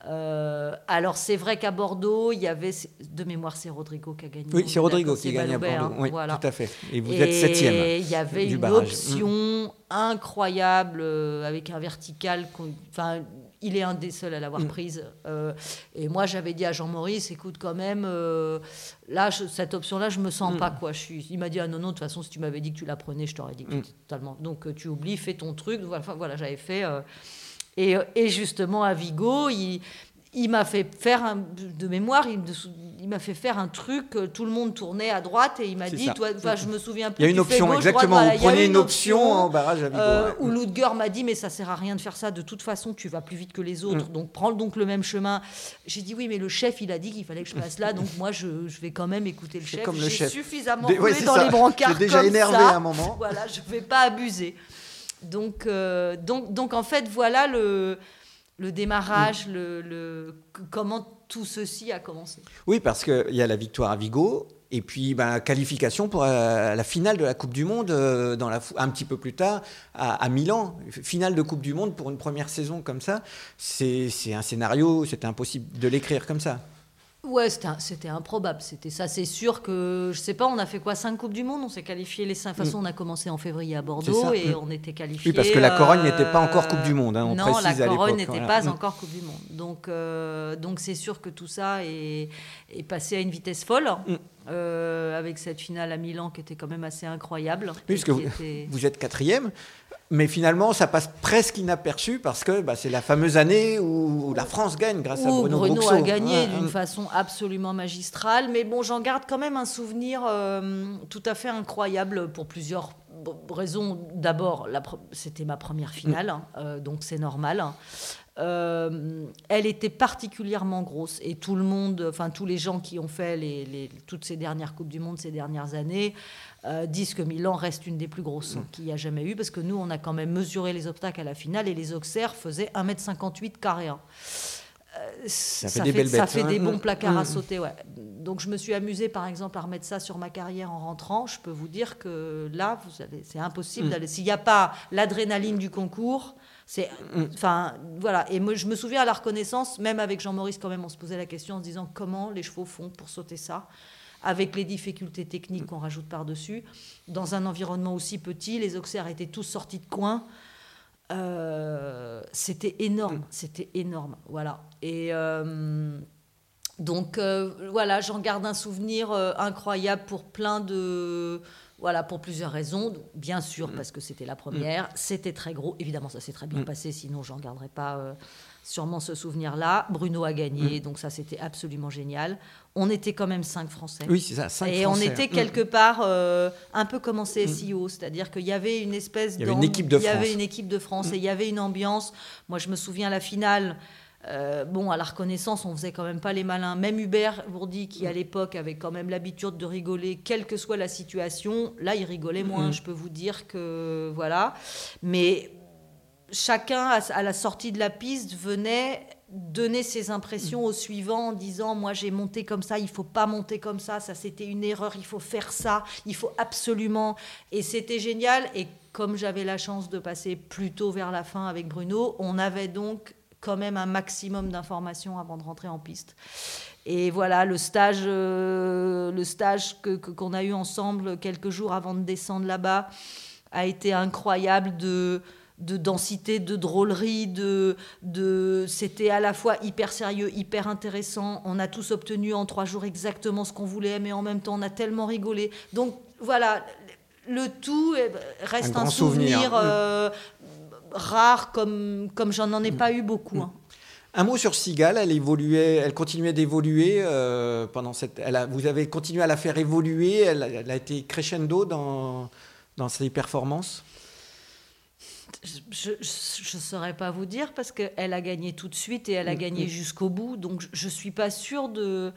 Euh, alors c'est vrai qu'à Bordeaux, il y avait de mémoire c'est Rodrigo qui a gagné. Oui, c'est Rodrigo qui c'est gagne à Bordeaux. Oui, voilà. tout à fait. Et vous Et êtes septième Il y avait du une barrage. option incroyable euh, avec un vertical. Enfin, il est un des seuls à l'avoir Mm. prise. Euh, et moi, j'avais dit à Jean-Maurice, écoute, quand même, là, je- cette option-là, je me sens Mm. pas quoi. Je suis. Il m'a dit ah non non, de toute façon, si tu m'avais dit que tu la prenais, je t'aurais dit que Mm. totalement. Donc tu oublies, fais ton truc. Enfin, voilà, j'avais fait. Et, et justement à Vigo, il, il m'a fait faire un, de mémoire, il, il m'a fait faire un truc, euh, tout le monde tournait à droite et il m'a dit, toi, enfin, je me souviens plus. Il y a une option, gauche, exactement. droite, voilà. Vous prenez une option en barrage à Vigo, euh. Où Ludger m'a dit, mais ça sert à rien de faire ça. De toute façon, tu vas plus vite que les autres. Mm. Donc prends donc le même chemin. J'ai dit oui, mais le chef, il a dit qu'il fallait que je passe là. Donc moi, je, je vais quand même écouter le chef. comme le chef. suffisamment Des- ouais, dans ça. les brancards J'ai déjà comme énervé ça. à un moment. Voilà, je vais pas abuser. Donc, euh, donc, donc en fait, voilà le, démarrage, le, comment tout ceci a commencé. Oui, parce qu'il y a la victoire à Vigo. Et puis, ben, qualification pour euh, la finale de la Coupe du Monde, euh, dans un petit peu plus tard, à, à Milan. Finale de Coupe du Monde pour une première saison comme ça. C'est un scénario, c'était impossible de l'écrire comme ça. Ouais, c'était improbable. C'était ça, c'est sûr que je sais pas. On a fait quoi Cinq coupes du monde? On s'est qualifié les cinq. De toute façon, on a commencé en février à Bordeaux et Mm. on était qualifié. Oui, parce que la Corogne n'était pas encore Coupe du Monde, hein, on non, précise la Corogne n'était voilà. pas Mm. encore Coupe du Monde. Donc, euh, donc c'est sûr que tout ça est, est passé à une vitesse folle. Mm. euh, avec cette finale à Milan qui était quand même assez incroyable. Oui, parce Et que qui vous, était- vous êtes quatrième, mais finalement, ça passe presque inaperçu parce que bah, c'est la fameuse année où la France gagne grâce à Bruno, Bruno Bruxo. a gagné Ouais, d'une hum. façon absolument magistrale. Mais bon, j'en garde quand même un souvenir euh, tout à fait incroyable pour plusieurs raisons. D'abord, c'était ma première finale, hein, euh, donc c'est normal. Euh, elle était particulièrement grosse et tout le monde, enfin tous les gens qui ont fait les, les- toutes ces dernières Coupes du Monde ces dernières années euh, disent que Milan reste une des plus grosses qu'il y a jamais eu parce que nous on a quand même mesuré les obstacles à la finale et les auxerres faisaient 1m58 carré. Euh, ça, fait des belles ça bêtes, fait hein. des bons Mm. placards à Mm. sauter, ouais. Donc je me suis amusée par exemple à remettre ça sur ma carrière en rentrant. Je peux vous dire que là, vous allez, c'est impossible Mm. d'aller. S'il n'y a pas l'adrénaline du concours, c'est, Mm. enfin voilà. Et moi, je me souviens à la reconnaissance, même avec Jean-Maurice quand même, on se posait la question en se disant comment les chevaux font pour sauter ça, avec les difficultés techniques qu'on rajoute par dessus, dans un environnement aussi petit, les auxerres étaient tous sortis de coin. Euh, c'était énorme, c'était énorme, voilà. Et euh, donc euh, voilà, j'en garde un souvenir incroyable pour plein de, voilà, pour plusieurs raisons. Bien sûr parce que c'était la première, c'était très gros. Évidemment, ça s'est très bien Mm. passé, sinon j'en garderais pas euh, sûrement ce souvenir-là. Bruno a gagné, Mm. donc ça c'était absolument génial. On était quand même cinq Français. Oui, c'est ça, cinq Et Français. on était Mm. quelque part euh, un peu comme en CSIO, c'est-à-dire qu'il y avait une espèce Il y avait une équipe de il y avait France. une équipe de France Mm. et il y avait une ambiance. Moi, je me souviens la finale. Euh, bon, à la reconnaissance, on faisait quand même pas les malins. Même Hubert Bourdi, qui à l'époque avait quand même l'habitude de rigoler, quelle que soit la situation, là, il rigolait moins. Mm. Je peux vous dire que voilà. Mais chacun, à la sortie de la piste, venait donner ses impressions au suivant en disant moi j'ai monté comme ça il faut pas monter comme ça ça c'était une erreur il faut faire ça il faut absolument et c'était génial et comme j'avais la chance de passer plus tôt vers la fin avec Bruno on avait donc quand même un maximum d'informations avant de rentrer en piste et voilà le stage euh, le stage que qu'on a eu ensemble quelques jours avant de descendre là-bas a été incroyable de de densité, de drôlerie, de, de c'était à la fois hyper sérieux, hyper intéressant. On a tous obtenu en trois jours exactement ce qu'on voulait, mais en même temps on a tellement rigolé. Donc voilà, le tout reste Un un, grand souvenir, souvenir. euh, rare comme comme j'en en ai pas eu beaucoup. hein. Un mot sur Sigal, elle évoluait, elle continuait d'évoluer euh, pendant cette. Elle a- vous avez continué à la faire évoluer. Elle, a- elle a été crescendo dans dans ses performances? Je ne saurais pas vous dire parce qu'elle a gagné tout de suite et elle a Mm, gagné mm. jusqu'au bout. Donc je ne suis pas sûre de,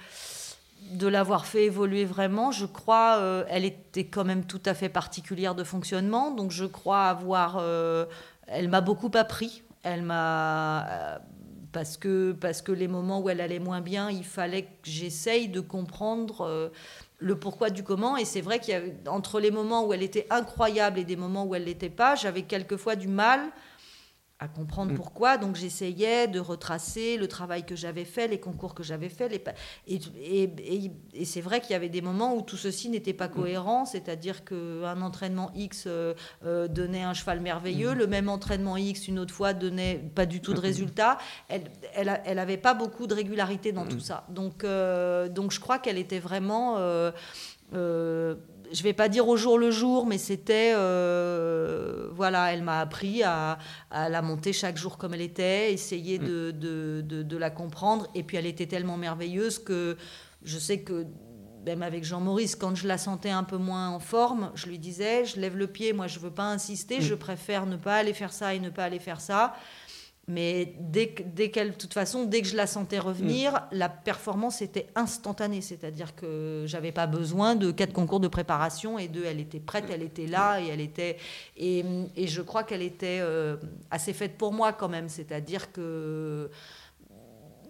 de l'avoir fait évoluer vraiment. Je crois, euh, elle était quand même tout à fait particulière de fonctionnement, donc je crois avoir, euh, elle m'a beaucoup appris. Elle m'a euh, parce que parce que les moments où elle allait moins bien, il fallait que j'essaye de comprendre le pourquoi du comment. Et c'est vrai qu'il y a entre les moments où elle était incroyable et des moments où elle l'était pas, j'avais quelquefois du mal à comprendre mm. pourquoi. Donc j'essayais de retracer le travail que j'avais fait, les concours que j'avais fait. Les et, et, et, c'est vrai qu'il y avait des moments où tout ceci n'était pas mm. cohérent, c'est-à-dire qu'un entraînement X euh, euh, donnait un cheval merveilleux, mm. le même entraînement X une autre fois donnait pas du tout de résultat. Elle, elle, elle avait pas beaucoup de régularité dans tout ça. Donc, euh, donc je crois qu'elle était vraiment je vais pas dire au jour le jour, mais c'était, euh, voilà, elle m'a appris à, la monter chaque jour comme elle était, essayer mm. de, de, de, la comprendre. Et puis elle était tellement merveilleuse que je sais que même avec Jean-Maurice, quand je la sentais un peu moins en forme, je lui disais, je lève le pied, moi je veux pas insister, mm. je préfère ne pas aller faire ça et ne pas aller faire ça. Mais dès, dès qu'elle, de toute façon, dès que je la sentais revenir, mm. la performance était instantanée. C'est-à-dire que j'avais pas besoin de quatre concours de préparation et deux, elle était prête, elle était là et elle était. Et, et je crois qu'elle était euh, assez faite pour moi quand même. C'est-à-dire que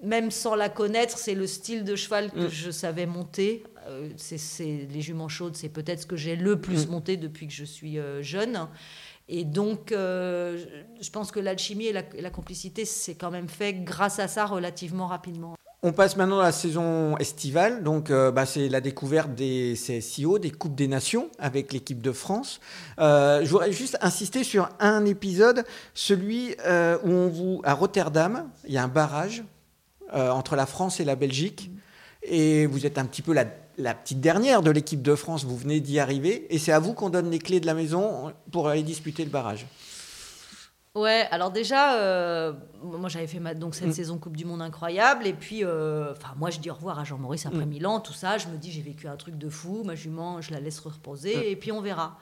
même sans la connaître, c'est le style de cheval que mm. je savais monter. Euh, c'est, les juments chaudes, c'est peut-être ce que j'ai le plus mm. monté depuis que je suis euh, jeune. Et donc, euh, je pense que l'alchimie et la, complicité, c'est quand même fait grâce à ça relativement rapidement. On passe maintenant à la saison estivale. Donc, euh, bah, c'est la découverte des CSIO, des Coupes des Nations avec l'équipe de France. Euh, je voudrais juste insister sur un épisode, celui où on vous, à Rotterdam, il y a un barrage entre la France et la Belgique. Et vous êtes un petit peu la la petite dernière de l'équipe de France, vous venez d'y arriver, et c'est à vous qu'on donne les clés de la maison pour aller disputer le barrage. Ouais, alors déjà, euh, moi j'avais fait ma, donc cette mm. saison Coupe du Monde incroyable, et puis, euh, enfin moi je dis au revoir à Jean-Maurice après mm. Milan, tout ça, je me dis j'ai vécu un truc de fou, ma jument, je la laisse reposer, mm. et puis on verra.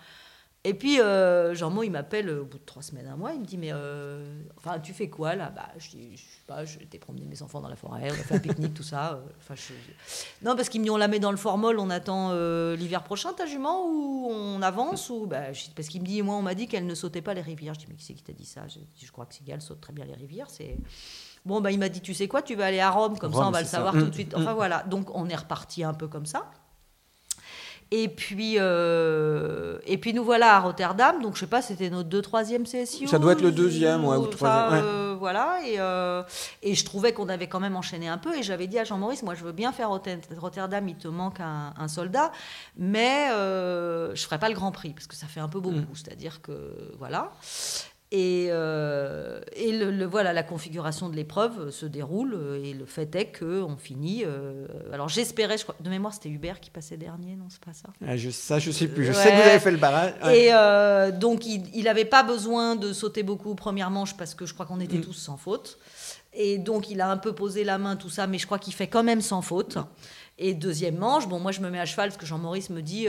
Et puis, euh, Jean-Mo, il m'appelle au bout de trois semaines, un mois. Il me dit Mais euh, enfin, tu fais quoi là? Bah, Je dis Je sais pas, été promener mes enfants dans la forêt, on a fait un pique-nique, tout ça. Euh, enfin, Non, parce qu'ils me dit On la met dans le formol, on attend euh, l'hiver prochain, ta jument, ou on avance ou... Bah, Parce qu'il me dit Moi, on m'a dit qu'elle ne sautait pas les rivières. Je dis Mais qui c'est qui t'a dit ça? Je, je crois que Sigal saute très bien les rivières. C'est. Bon, bah, il m'a dit Tu sais quoi, tu vas aller à Rome, comme ça, on va le savoir tout de suite. Enfin, voilà. Donc, on est reparti un peu comme ça. Et puis, euh, et puis nous voilà à Rotterdam, donc je sais pas, c'était notre deux troisième CSU. Ça doit être le deuxième, ouais, ou le troisième. Euh, voilà, et, euh, et, je trouvais qu'on avait quand même enchaîné un peu, et j'avais dit à Jean-Maurice, moi je veux bien faire Rotterdam, il te manque un, un soldat, mais je ferai pas le Grand Prix, parce que ça fait un peu beaucoup, mm. c'est-à-dire que, voilà. Et, euh, et le, voilà, la configuration de l'épreuve se déroule et le fait est qu'on finit. Euh, alors j'espérais, je crois, de mémoire c'était Hubert qui passait dernier, non c'est pas ça? Ah, je, Ça je sais plus, je sais que vous avez fait le barrage. Et euh, donc il n'avait pas besoin de sauter beaucoup première manche parce que je crois qu'on était mm. tous sans faute. Et donc il a un peu posé la main, tout ça, mais je crois qu'il fait quand même sans faute. Et deuxième manche, bon moi je me mets à cheval parce que Jean-Maurice me dit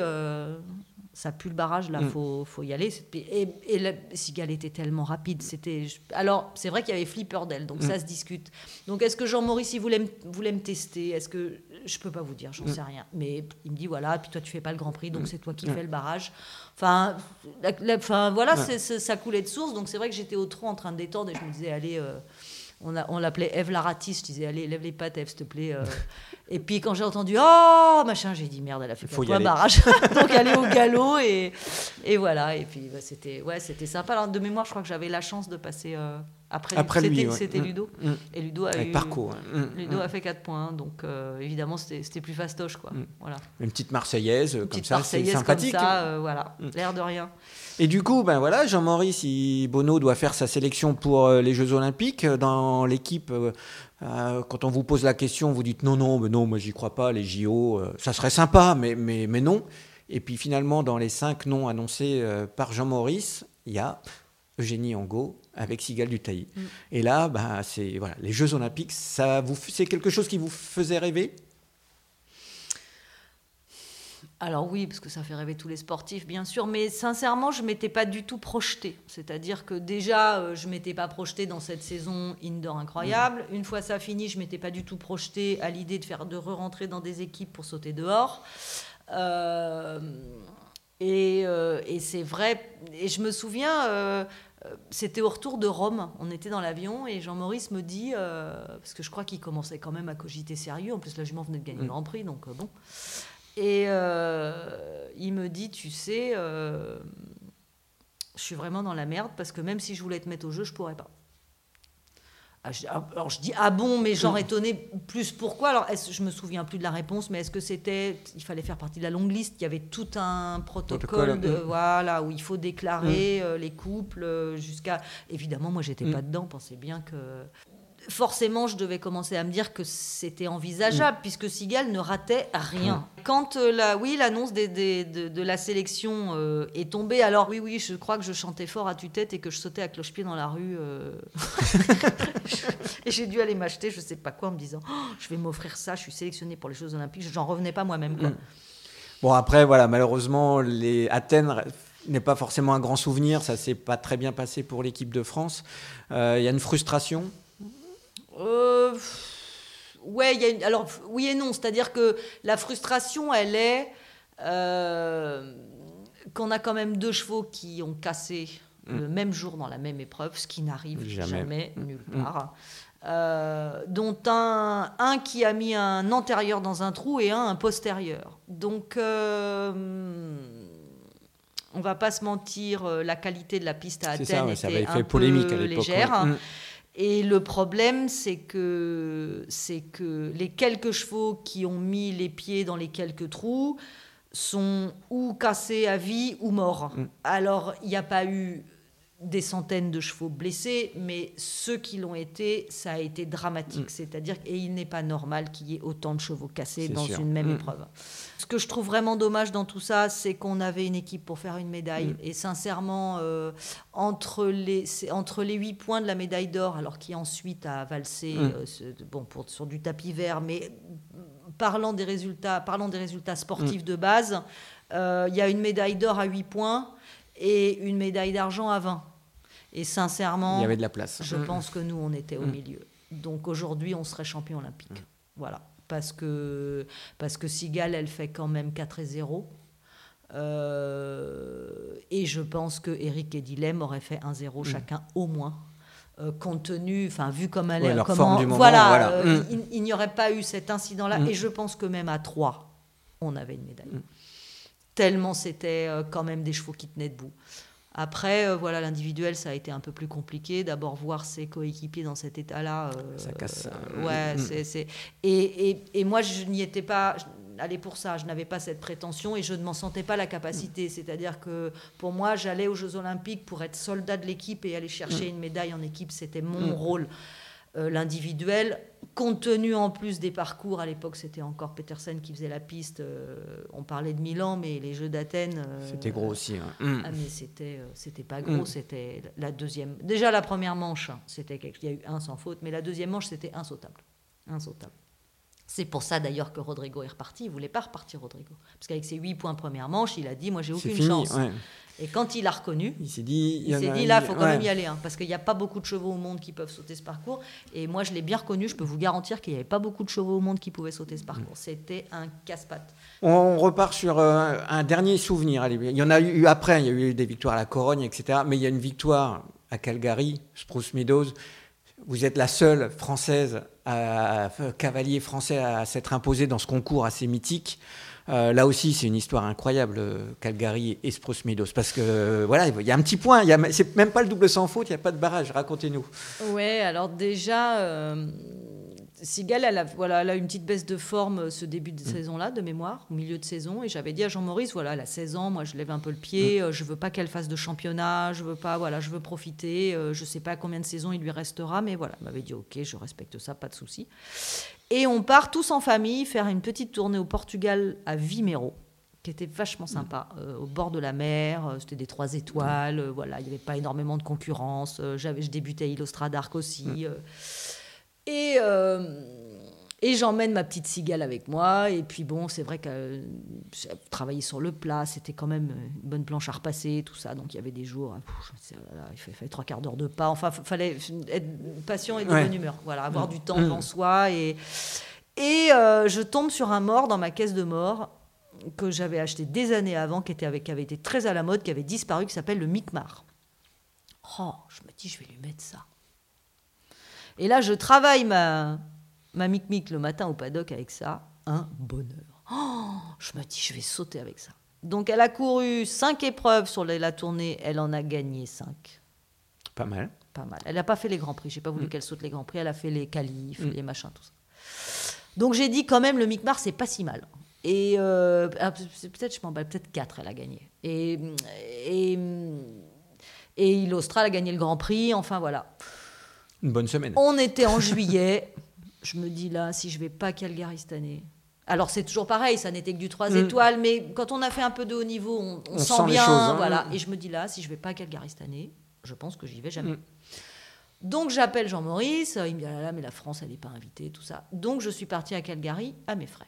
ça pue le barrage, là, il mm. faut, faut, y aller. Et, et la cigale était tellement rapide. C'était. Alors, c'est vrai qu'il y avait flipper d'elle, donc mm. ça se discute. Donc, est-ce que Jean-Maurice, il voulait, me, voulait me tester? Est-ce que. Je peux pas vous dire, j'en mm. sais rien. Mais il me dit, voilà, puis toi, tu fais pas le Grand Prix, donc c'est toi qui fais le barrage. Enfin, enfin voilà, ça coulait de source. Donc, c'est vrai que j'étais au trot en train de détendre et je me disais, allez. Euh, on, on l'appelait Eve Laratis. Je disais, allez, lève les pattes, Eve, s'il te plaît. Euh. et puis quand j'ai entendu, oh, machin, j'ai dit, merde, elle a fait quoi barrage. Donc elle est au galop et, et voilà. Et puis bah, c'était ouais, c'était sympa. Alors, de mémoire, je crois que j'avais la chance de passer euh, après, après lui. C'était mm. Ludo. Mm. Et Ludo a, Avec eu, parcours, mm. Ludo a fait 4 points. Donc euh, évidemment, c'était plus fastoche. Quoi. Voilà. Une petite Marseillaise, comme ça, c'est sympathique. Comme ça, voilà, l'air de rien. Et du coup, ben voilà, Jean-Maurice Bono doit faire sa sélection pour euh, les Jeux Olympiques. Dans l'équipe, euh, euh, quand on vous pose la question, vous dites non, non, mais non, moi j'y crois pas, les JO, ça serait sympa, mais, mais, mais non. Et puis finalement, dans les cinq noms annoncés par Jean-Maurice, il y a Eugénie Angot avec Sigal Dutailly. Mm. Et là, ben, c'est voilà, les Jeux Olympiques, ça vous, c'est quelque chose qui vous faisait rêver? Alors oui, parce que ça fait rêver tous les sportifs, bien sûr, mais sincèrement, je m'étais pas du tout projetée. C'est-à-dire que déjà, euh, je m'étais pas projetée dans cette saison indoor incroyable. Une fois ça fini, je m'étais pas du tout projetée à l'idée de faire de re-rentrer dans des équipes pour sauter dehors. Euh, et, euh, et c'est vrai. Et je me souviens. euh, c'était au retour de Rome, on était dans l'avion et Jean-Maurice me dit, euh, parce que je crois qu'il commençait quand même à cogiter sérieux, en plus la jument venait de gagner le Mm. Grand Prix, donc euh, bon. Et euh, il me dit, tu sais, euh, je suis vraiment dans la merde parce que même si je voulais te mettre au jeu, je pourrais pas. Ah, je- alors je dis ah bon, mais genre étonné plus pourquoi? Alors je me souviens plus de la réponse, mais est-ce que c'était il fallait faire partie de la longue liste Il y avait tout un protocole, Protocole, de, mm. voilà où il faut déclarer euh, les couples euh, jusqu'à évidemment moi j'étais Mm. pas dedans, pensez bien que forcément, je devais commencer à me dire que c'était envisageable, puisque Sigal ne ratait rien. Quand euh, la, oui, l'annonce des- des- de, de la sélection euh, est tombée, alors oui, oui, je crois que je chantais fort à tue-tête et que je sautais à cloche-pied dans la rue. euh. et j'ai dû aller m'acheter, je sais pas quoi, en me disant, Oh, je vais m'offrir ça, je suis sélectionnée pour les Jeux Olympiques. J'en revenais pas moi-même. Mm. Bon, après, voilà, malheureusement, les Athènes n'est pas forcément un grand souvenir. Ça s'est pas très bien passé pour l'équipe de France. Il y a une frustration. Euh, ouais, il y a une- alors oui et non, c'est-à-dire que la frustration, elle est euh, qu'on a quand même deux chevaux qui ont cassé le même jour dans la même épreuve, ce qui n'arrive Jamais. jamais, nulle Mm. part. Euh, dont un, un qui a mis un antérieur dans un trou et un un postérieur. Donc, on va pas se mentir, la qualité de la piste à Athènes ça, ouais, ça était avait fait un polémique peu à légère. Et le problème, c'est que, c'est que les quelques chevaux qui ont mis les pieds dans les quelques trous sont ou cassés à vie ou morts. Mm. Alors, il n'y a pas eu des centaines de chevaux blessés, mais ceux qui l'ont été, ça a été dramatique. Mm. C'est-à-dire, et il n'est pas normal qu'il y ait autant de chevaux cassés dans sûr. une même Mm. épreuve. Ce que je trouve vraiment dommage dans tout ça, c'est qu'on avait une équipe pour faire une médaille. Mm. Et sincèrement, euh, entre, les, entre les huit points de la médaille d'or, alors qui ensuite a valsé euh, ce- bon, pour, sur du tapis vert, mais parlant des résultats, parlant des résultats sportifs de base, euh, il y a une médaille d'or à 8 points et une médaille d'argent à 20. Et sincèrement, Il y avait de la place. je Mm. pense que nous, on était au Mm. milieu. Donc aujourd'hui, on serait champion olympique. Voilà. Parce que, parce que Sigal, elle fait quand même 4 et 0. Euh, et je pense que Eric et Dilem auraient fait 1-0 chacun au moins. Euh, compte tenu, enfin vu comme elle Mm. Ouais, comment- forme du moment, voilà, voilà. euh, Mm. il, il n'y aurait pas eu cet incident-là. Mm. Et je pense que même à 3, on avait une médaille. Mm. Tellement c'était quand même des chevaux qui tenaient debout. Après, euh, voilà, l'individuel, ça a été un peu plus compliqué. D'abord, voir ses coéquipiers dans cet état-là. euh, Ça casse. euh, ouais, Mm. c'est, c'est- Et, et, et moi, je n'y étais pas allée pour ça. Je n'avais pas cette prétention et je ne m'en sentais pas la capacité. C'est-à-dire que pour moi, j'allais aux Jeux Olympiques pour être soldat de l'équipe et aller chercher Mm. une médaille en équipe. C'était mon Mm. rôle. Euh, l'individuel, compte tenu en plus des parcours, à l'époque c'était encore Petersen qui faisait la piste, euh, on parlait de Milan, mais les Jeux d'Athènes... euh, C'était gros aussi. Mm. ah, mais c'était c'était pas gros, Mm. c'était la deuxième. Déjà la première manche, hein, c'était quelque... il y a eu un sans faute, mais la deuxième manche c'était insautable, insautable. C'est pour ça d'ailleurs que Rodrigo est reparti. Il voulait pas repartir Rodrigo, parce qu'avec ses huit points première manche, il a dit moi j'ai aucune fini, chance. ouais. Et quand il a reconnu, Il s'est dit. il s'est dit là, il faut quand ouais. même y aller, hein, parce qu'il n'y a pas beaucoup de chevaux au monde qui peuvent sauter ce parcours. Et moi, je l'ai bien reconnu, je peux vous garantir qu'il n'y avait pas beaucoup de chevaux au monde qui pouvaient sauter ce parcours. C'était un casse-pattes. On repart sur euh, un dernier souvenir. Allez, il y en a eu après, il y a eu des victoires à la Corogne, etc. Mais il y a une victoire à Calgary, Spruce Meadows. Vous êtes la seule française, à, cavalier français à s'être imposé dans ce concours assez mythique. Euh, là aussi, c'est une histoire incroyable, euh, Calgary et Spruce Meadows. Parce que euh, voilà, il y a un petit point. C'est même pas le double sans faute, il n'y a pas de barrage. Racontez-nous. Ouais, alors déjà, euh, Sigal, elle a, voilà, elle a une petite baisse de forme ce début de saison-là, de mémoire, au milieu de saison. Et j'avais dit à Jean-Maurice, voilà, elle a 16 ans, moi je lève un peu le pied, euh, je veux pas qu'elle fasse de championnat, je veux pas, voilà, je veux profiter. je sais pas combien de saisons il lui restera, mais voilà, il m'avait dit, ok, je respecte ça, pas de souci. Et on part tous en famille faire une petite tournée au Portugal à Vimeiro qui était vachement sympa, euh, au bord de la mer, euh, c'était des trois étoiles, euh, voilà, il n'y avait pas énormément de concurrence, j'avais, je débutais à Illustradark aussi. euh. et, euh, Et j'emmène ma petite cigale avec moi. Et puis bon, c'est vrai que euh, j'ai travaillé sur le plat. C'était quand même une bonne planche à repasser, tout ça. Donc il y avait des jours, pff, disais, oh là là, il fallait, trois quarts d'heure de pas. Enfin, il fallait être patient et de Ouais. bonne humeur. Voilà, avoir du temps Mm. devant soi. Et, et euh, je tombe sur un mort dans ma caisse de mort que j'avais acheté des années avant, qui, était avec, qui avait été très à la mode, qui avait disparu, qui s'appelle le Micmar. Oh, je me dis, je vais lui mettre ça. Et là, je travaille ma, ma mic-mic le matin au paddock avec ça. Un bonheur. Oh, je me dis, je vais sauter avec ça. Donc, elle a couru cinq épreuves sur la, tournée. Elle en a gagné cinq. Pas mal. Pas mal. Elle n'a pas fait les grands prix. J'ai pas voulu Mm. qu'elle saute les grands prix. Elle a fait les qualifs, Mm. les machins, tout ça. Donc, j'ai dit quand même, le Micmar, c'est pas si mal. Et euh, ah, peut-être, je m'emballe, peut-être 4, elle a gagné. Et, et, et Il Austral a gagné le Grand Prix. Enfin, voilà. Une bonne semaine. On était en juillet. Je me dis là, si je vais pas à Calgary cette année. Alors c'est toujours pareil, ça n'était que du 3 Mm. étoiles, mais quand on a fait un peu de haut niveau, on, on On sent, bien. choses, hein. voilà. Et je me dis là, si je vais pas à Calgary cette année, je pense que j'y vais jamais. Mm. Donc j'appelle Jean-Maurice, il me dit ah là là, mais la France elle n'est pas invitée, tout ça. Donc je suis partie à Calgary à mes frais.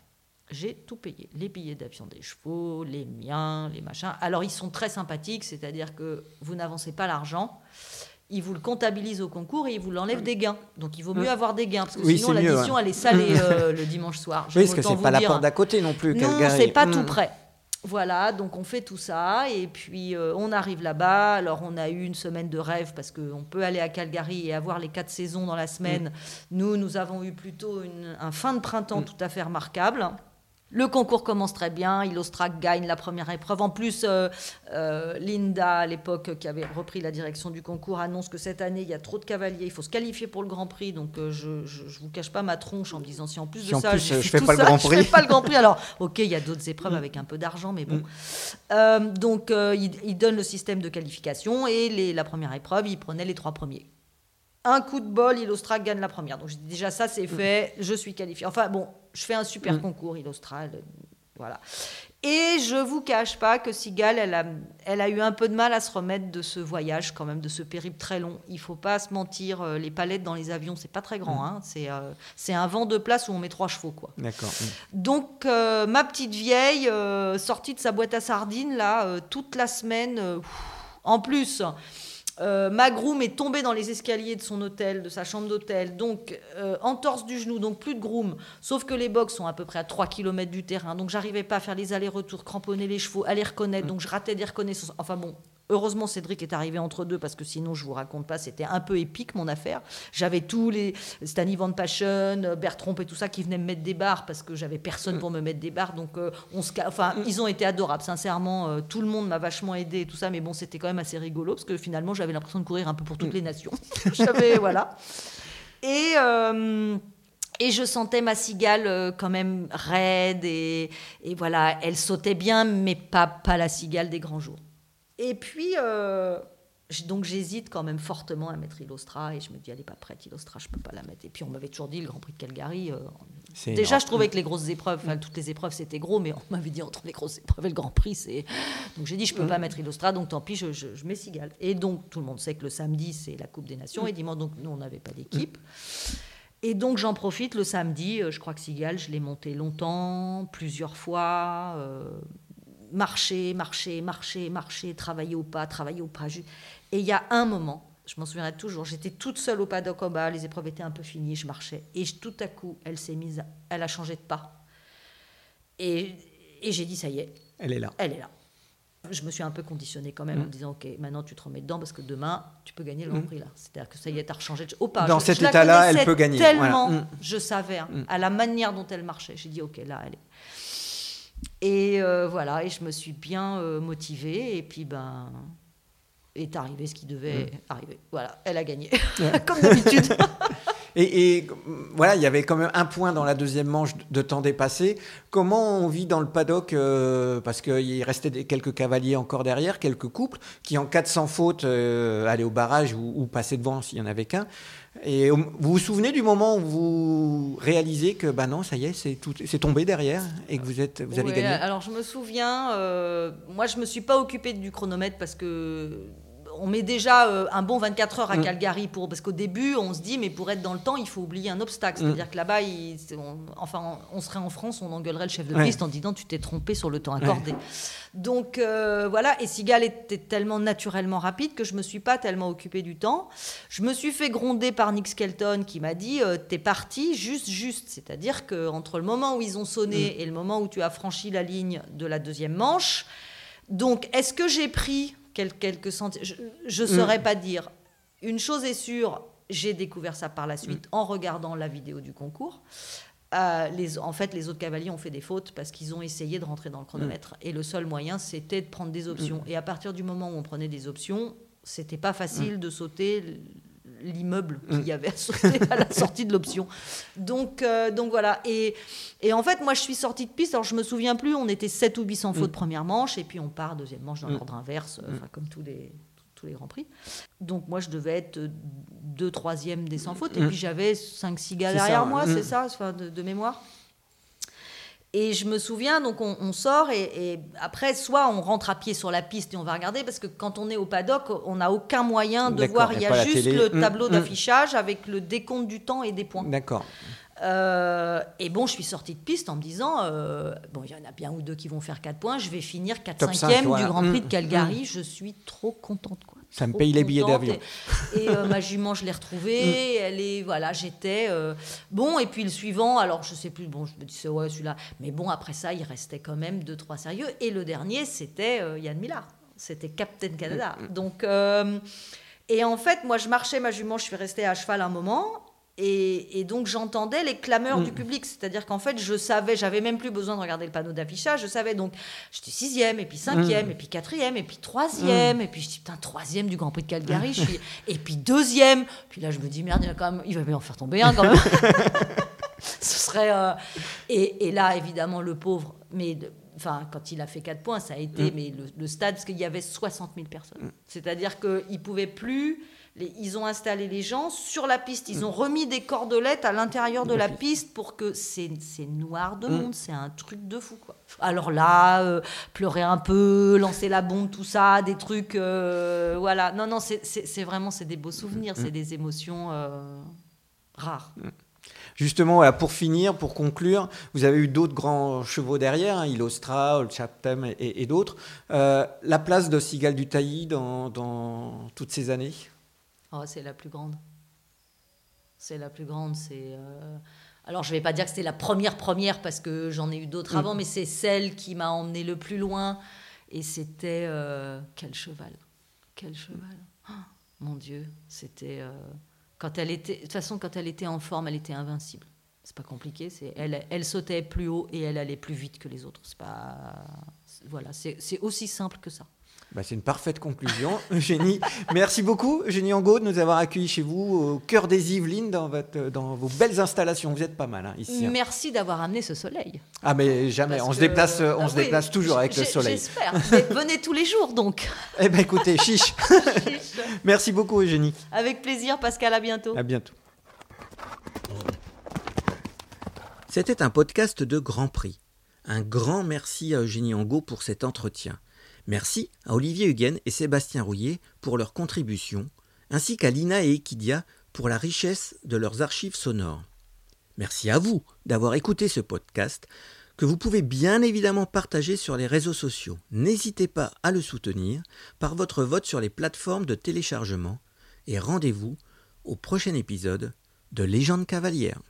J'ai tout payé, les billets d'avion des chevaux, les miens, les machins. Alors ils sont très sympathiques, c'est-à-dire que vous n'avancez pas l'argent, ils vous le comptabilisent au concours et ils vous l'enlèvent des gains. Donc il vaut mieux Mm. avoir des gains parce que Oui, sinon l'addition ouais. elle est salée Mm. euh, le dimanche soir. Oui, parce que c'est pas la porte d'à côté non plus. Non, c'est pas Mm. tout près. Voilà, donc on fait tout ça et puis euh, on arrive là-bas. Alors on a eu une semaine de rêve parce qu'on peut aller à Calgary et avoir les quatre saisons dans la semaine. Nous, nous avons eu plutôt une- un fin de printemps tout à fait remarquable. Le concours commence très bien. Ilostrak gagne la première épreuve. En plus, euh, euh, Linda, à l'époque, qui avait repris la direction du concours, annonce que cette année, il y a trop de cavaliers. Il faut se qualifier pour le Grand Prix. Donc, euh, je ne vous cache pas ma tronche en me disant si en plus Si de en ça, plus, je fais le Prix. fais pas le Grand Prix. Alors, ok, il y a d'autres épreuves avec un peu d'argent, mais bon. Euh, donc, il, il donne le système de qualification et les- la première épreuve, il prenait les trois premiers. Un coup de bol, Ilostra gagne la première. Donc, déjà, ça, c'est fait, je suis qualifié. Enfin, bon, je fais un super Mm. concours, Ilostra. euh, Voilà. Et je vous cache pas que Sigal, elle a, elle a eu un peu de mal à se remettre de ce voyage, quand même, de ce périple très long. Il faut pas se mentir, euh, les palettes dans les avions, c'est pas très grand. Mm. hein. C'est euh, c'est un vent de place où on met trois chevaux, quoi. D'accord. Mm. Donc, euh, ma petite vieille, euh, sortie de sa boîte à sardines, là, toute la semaine. pff, en plus, euh, ma groom est tombée dans les escaliers de son hôtel, de sa chambre d'hôtel, donc euh, entorse du genou, donc plus de groom. Sauf que les box sont à peu près à 3 km du terrain, donc j'arrivais pas à faire les allers-retours, cramponner les chevaux, à les reconnaître, donc je ratais des reconnaissances. Enfin bon, heureusement Cédric est arrivé entre deux, parce que sinon, je vous raconte pas, c'était un peu épique mon affaire. J'avais tous les Stanley Van Passion, euh, Bertrand et tout ça qui venaient me mettre des barres, parce que j'avais personne pour me mettre des barres, donc euh, on se ca- enfin, ils ont été adorables, sincèrement, euh, tout le monde m'a vachement aidé et tout ça, mais bon, c'était quand même assez rigolo, parce que finalement, j'avais l'impression de courir un peu pour toutes les nations. j'avais, voilà. Et, euh, et je sentais ma cigale quand même raide et, et voilà, elle sautait bien, mais pas, pas la cigale des grands jours. Et puis, euh, donc j'hésite quand même fortement à mettre Ilostra et je me dis, elle n'est pas prête, Ilostra, je peux pas la mettre. Et puis on m'avait toujours dit, le Grand Prix de Calgary, euh, C'est déjà énorme. je trouvais que les grosses épreuves, enfin toutes les épreuves c'était gros, mais on m'avait dit entre les grosses épreuves et le Grand Prix, c'est... Donc j'ai dit, je peux pas mettre Ilostra, donc tant pis, je, je, je mets Cigale. Et donc tout le monde sait que le samedi, c'est la Coupe des Nations, et dimanche, donc nous, on n'avait pas d'équipe. Et donc j'en profite le samedi, euh, je crois que Cigale, je l'ai monté longtemps, plusieurs fois, euh, marcher, marcher, marcher, marcher, travailler au pas, travailler au pas. Et il y a un moment, je m'en souviendrai toujours, j'étais toute seule au paddock en bas, les épreuves étaient un peu finies, je marchais, et tout à coup, elle s'est mise, à- elle a changé de pas. Et, et j'ai dit, ça y est, Elle est là. elle est là. Je me suis un peu conditionnée quand même en Mm. me disant, ok, maintenant tu te remets dedans parce que demain, tu peux gagner le Mm. Grand Prix là. C'est-à-dire que ça y est, tu as rechangé de... Au pas. Dans Je- cet état-là, elle peut gagner, Tellement, voilà. Mm. je savais, hein, Mm. à la manière dont elle marchait. J'ai dit, ok, là, elle est. Et euh, voilà, et je me suis bien euh, motivée. Et puis, ben, est arrivé ce qui devait arriver. Voilà, elle a gagné, comme d'habitude. Et, et, voilà, il y avait quand même un point dans la deuxième manche de temps dépassé. Comment on vit dans le paddock euh, Parce qu'il restait des- quelques cavaliers encore derrière, quelques couples, qui en cas de sans faute euh, allaient au barrage ou, ou passaient devant s'il n'y en avait qu'un. Et au- vous vous souvenez du moment où vous réalisez que bah non, ça y est, c'est tout- c'est tombé derrière et que vous, êtes, vous avez gagné? Alors je me souviens, euh, moi je me suis pas occupée du chronomètre parce que on met déjà euh, un bon 24 heures à Mm. Calgary pour parce qu'au début on se dit mais pour être dans le temps il faut oublier un obstacle Mm. c'est-à-dire que là-bas il- on- enfin on serait en France on engueulerait le chef de Ouais. piste en disant tu t'es trompé sur le temps accordé donc euh, voilà et Sigal était tellement naturellement rapide que je me suis pas tellement occupé du temps je me suis fait gronder par Nick Skelton qui m'a dit euh, t'es parti juste juste c'est-à-dire que entre le moment où ils ont sonné et le moment où tu as franchi la ligne de la deuxième manche donc, est-ce que j'ai pris quelques centimes Je ne saurais pas dire. Une chose est sûre, j'ai découvert ça par la suite en regardant la vidéo du concours. Euh, les, en fait, les autres cavaliers ont fait des fautes parce qu'ils ont essayé de rentrer dans le chronomètre. Et le seul moyen, c'était de prendre des options. Et à partir du moment où on prenait des options, c'était pas facile de sauter l'immeuble qu'il y avait à la sortie de l'option. Donc, euh, donc voilà. Et, et en fait, moi, je suis sortie de piste. Alors, je me souviens plus, on était 7 ou 800 fautes première manche, et puis on part deuxième manche dans Mm. l'ordre inverse, euh, enfin, comme tous les, tous les grands prix. Donc, moi, je devais être 2 troisième des 100 fautes, et Mm. puis j'avais 5-6 gars ça, derrière moi, Mm. c'est ça, de, de mémoire. Et je me souviens, donc on, on sort et, et après, soit on rentre à pied sur la piste et on va regarder, parce que quand on est au paddock, on n'a aucun moyen de voir. Il y a juste télé. le Mm, tableau mm. d'affichage avec le décompte du temps et des points. D'accord. Euh, et bon, je suis sortie de piste en me disant, euh, bon, il y en a bien ou deux qui vont faire 4 points, je vais finir 4 Top 5 cinq, voilà. du Grand Prix de Calgary, je suis trop contente. Quoi. Ça me paye les billets d'avion. Et, et, euh, ma jument, je l'ai retrouvée, elle est, voilà, j'étais... bon, et puis le suivant, alors je sais plus, bon, je me disais, ouais, celui-là, mais bon, après ça, il restait quand même deux, trois sérieux, et le dernier, c'était Yann Millard, c'était Captain Canada. Donc... et en fait, moi, je marchais ma jument, je suis restée à cheval un moment. Et, et donc, j'entendais les clameurs Mm. du public. C'est-à-dire qu'en fait, je savais, j'avais même plus besoin de regarder le panneau d'affichage. Je savais donc, j'étais sixième, et puis cinquième, Mm. et puis quatrième, et puis troisième. Et puis, je dis, putain, troisième du Grand Prix de Calgary. je suis... Et puis deuxième. Puis là, je me dis, merde, il, va quand même, il va bien en faire tomber un quand même. Ce serait. euh, Et, et là, évidemment, le pauvre, mais. Enfin, quand il a fait 4 points, ça a été Mm. mais le, le stade, parce qu'il y avait 60 000 personnes. C'est-à-dire qu'ils ne pouvaient plus. Les- ils ont installé les gens sur la piste. Ils ont remis des cordelettes à l'intérieur de la piste pour que c'est noir de Mm. monde. C'est un truc de fou, quoi. Alors là, euh, pleurer un peu, lancer la bombe, tout ça, des trucs. euh, voilà. Non, non, c'est- vraiment c'est des beaux souvenirs, c'est des émotions euh, rares. Justement, pour finir, pour conclure, vous avez eu d'autres grands chevaux derrière, hein, Ilostra, Old Chatham et, et d'autres. La place de Sigal du Tailly dans, dans toutes ces années? Oh, c'est la plus grande. C'est la plus grande. C'est. euh, Alors, je vais pas dire que c'était la première première parce que j'en ai eu d'autres Mm. avant, mais c'est celle qui m'a emmené le plus loin. Et c'était euh, quel cheval, quel cheval. Oh, mon Dieu, c'était euh, quand elle était. De toute façon, quand elle était en forme, elle était invincible. C'est pas compliqué. C'est elle, elle sautait plus haut et elle allait plus vite que les autres. C'est pas. Voilà, c'est aussi simple que ça. Bah, C'est une parfaite conclusion. Eugénie, merci beaucoup, Eugénie Angot, de nous avoir accueillis chez vous au cœur des Yvelines, dans, votre, dans vos belles installations. Vous êtes pas mal hein, ici. hein. Merci d'avoir amené ce soleil. Ah, mais jamais. Parce on se déplace, on Ah se oui, déplace toujours avec le soleil. J'espère. Venez tous les jours donc. Eh ben écoutez, chiche. merci beaucoup, Eugénie. Avec plaisir, Pascal. À bientôt. À bientôt. C'était un podcast de Grand Prix. Un grand merci à Eugénie Angot pour cet entretien. Merci à Olivier Huguen et Sébastien Rouillet pour leur contribution, ainsi qu'à Lina et Equidia pour la richesse de leurs archives sonores. Merci à vous d'avoir écouté ce podcast, que vous pouvez bien évidemment partager sur les réseaux sociaux. N'hésitez pas à le soutenir par votre vote sur les plateformes de téléchargement et rendez-vous au prochain épisode de Légende cavalière.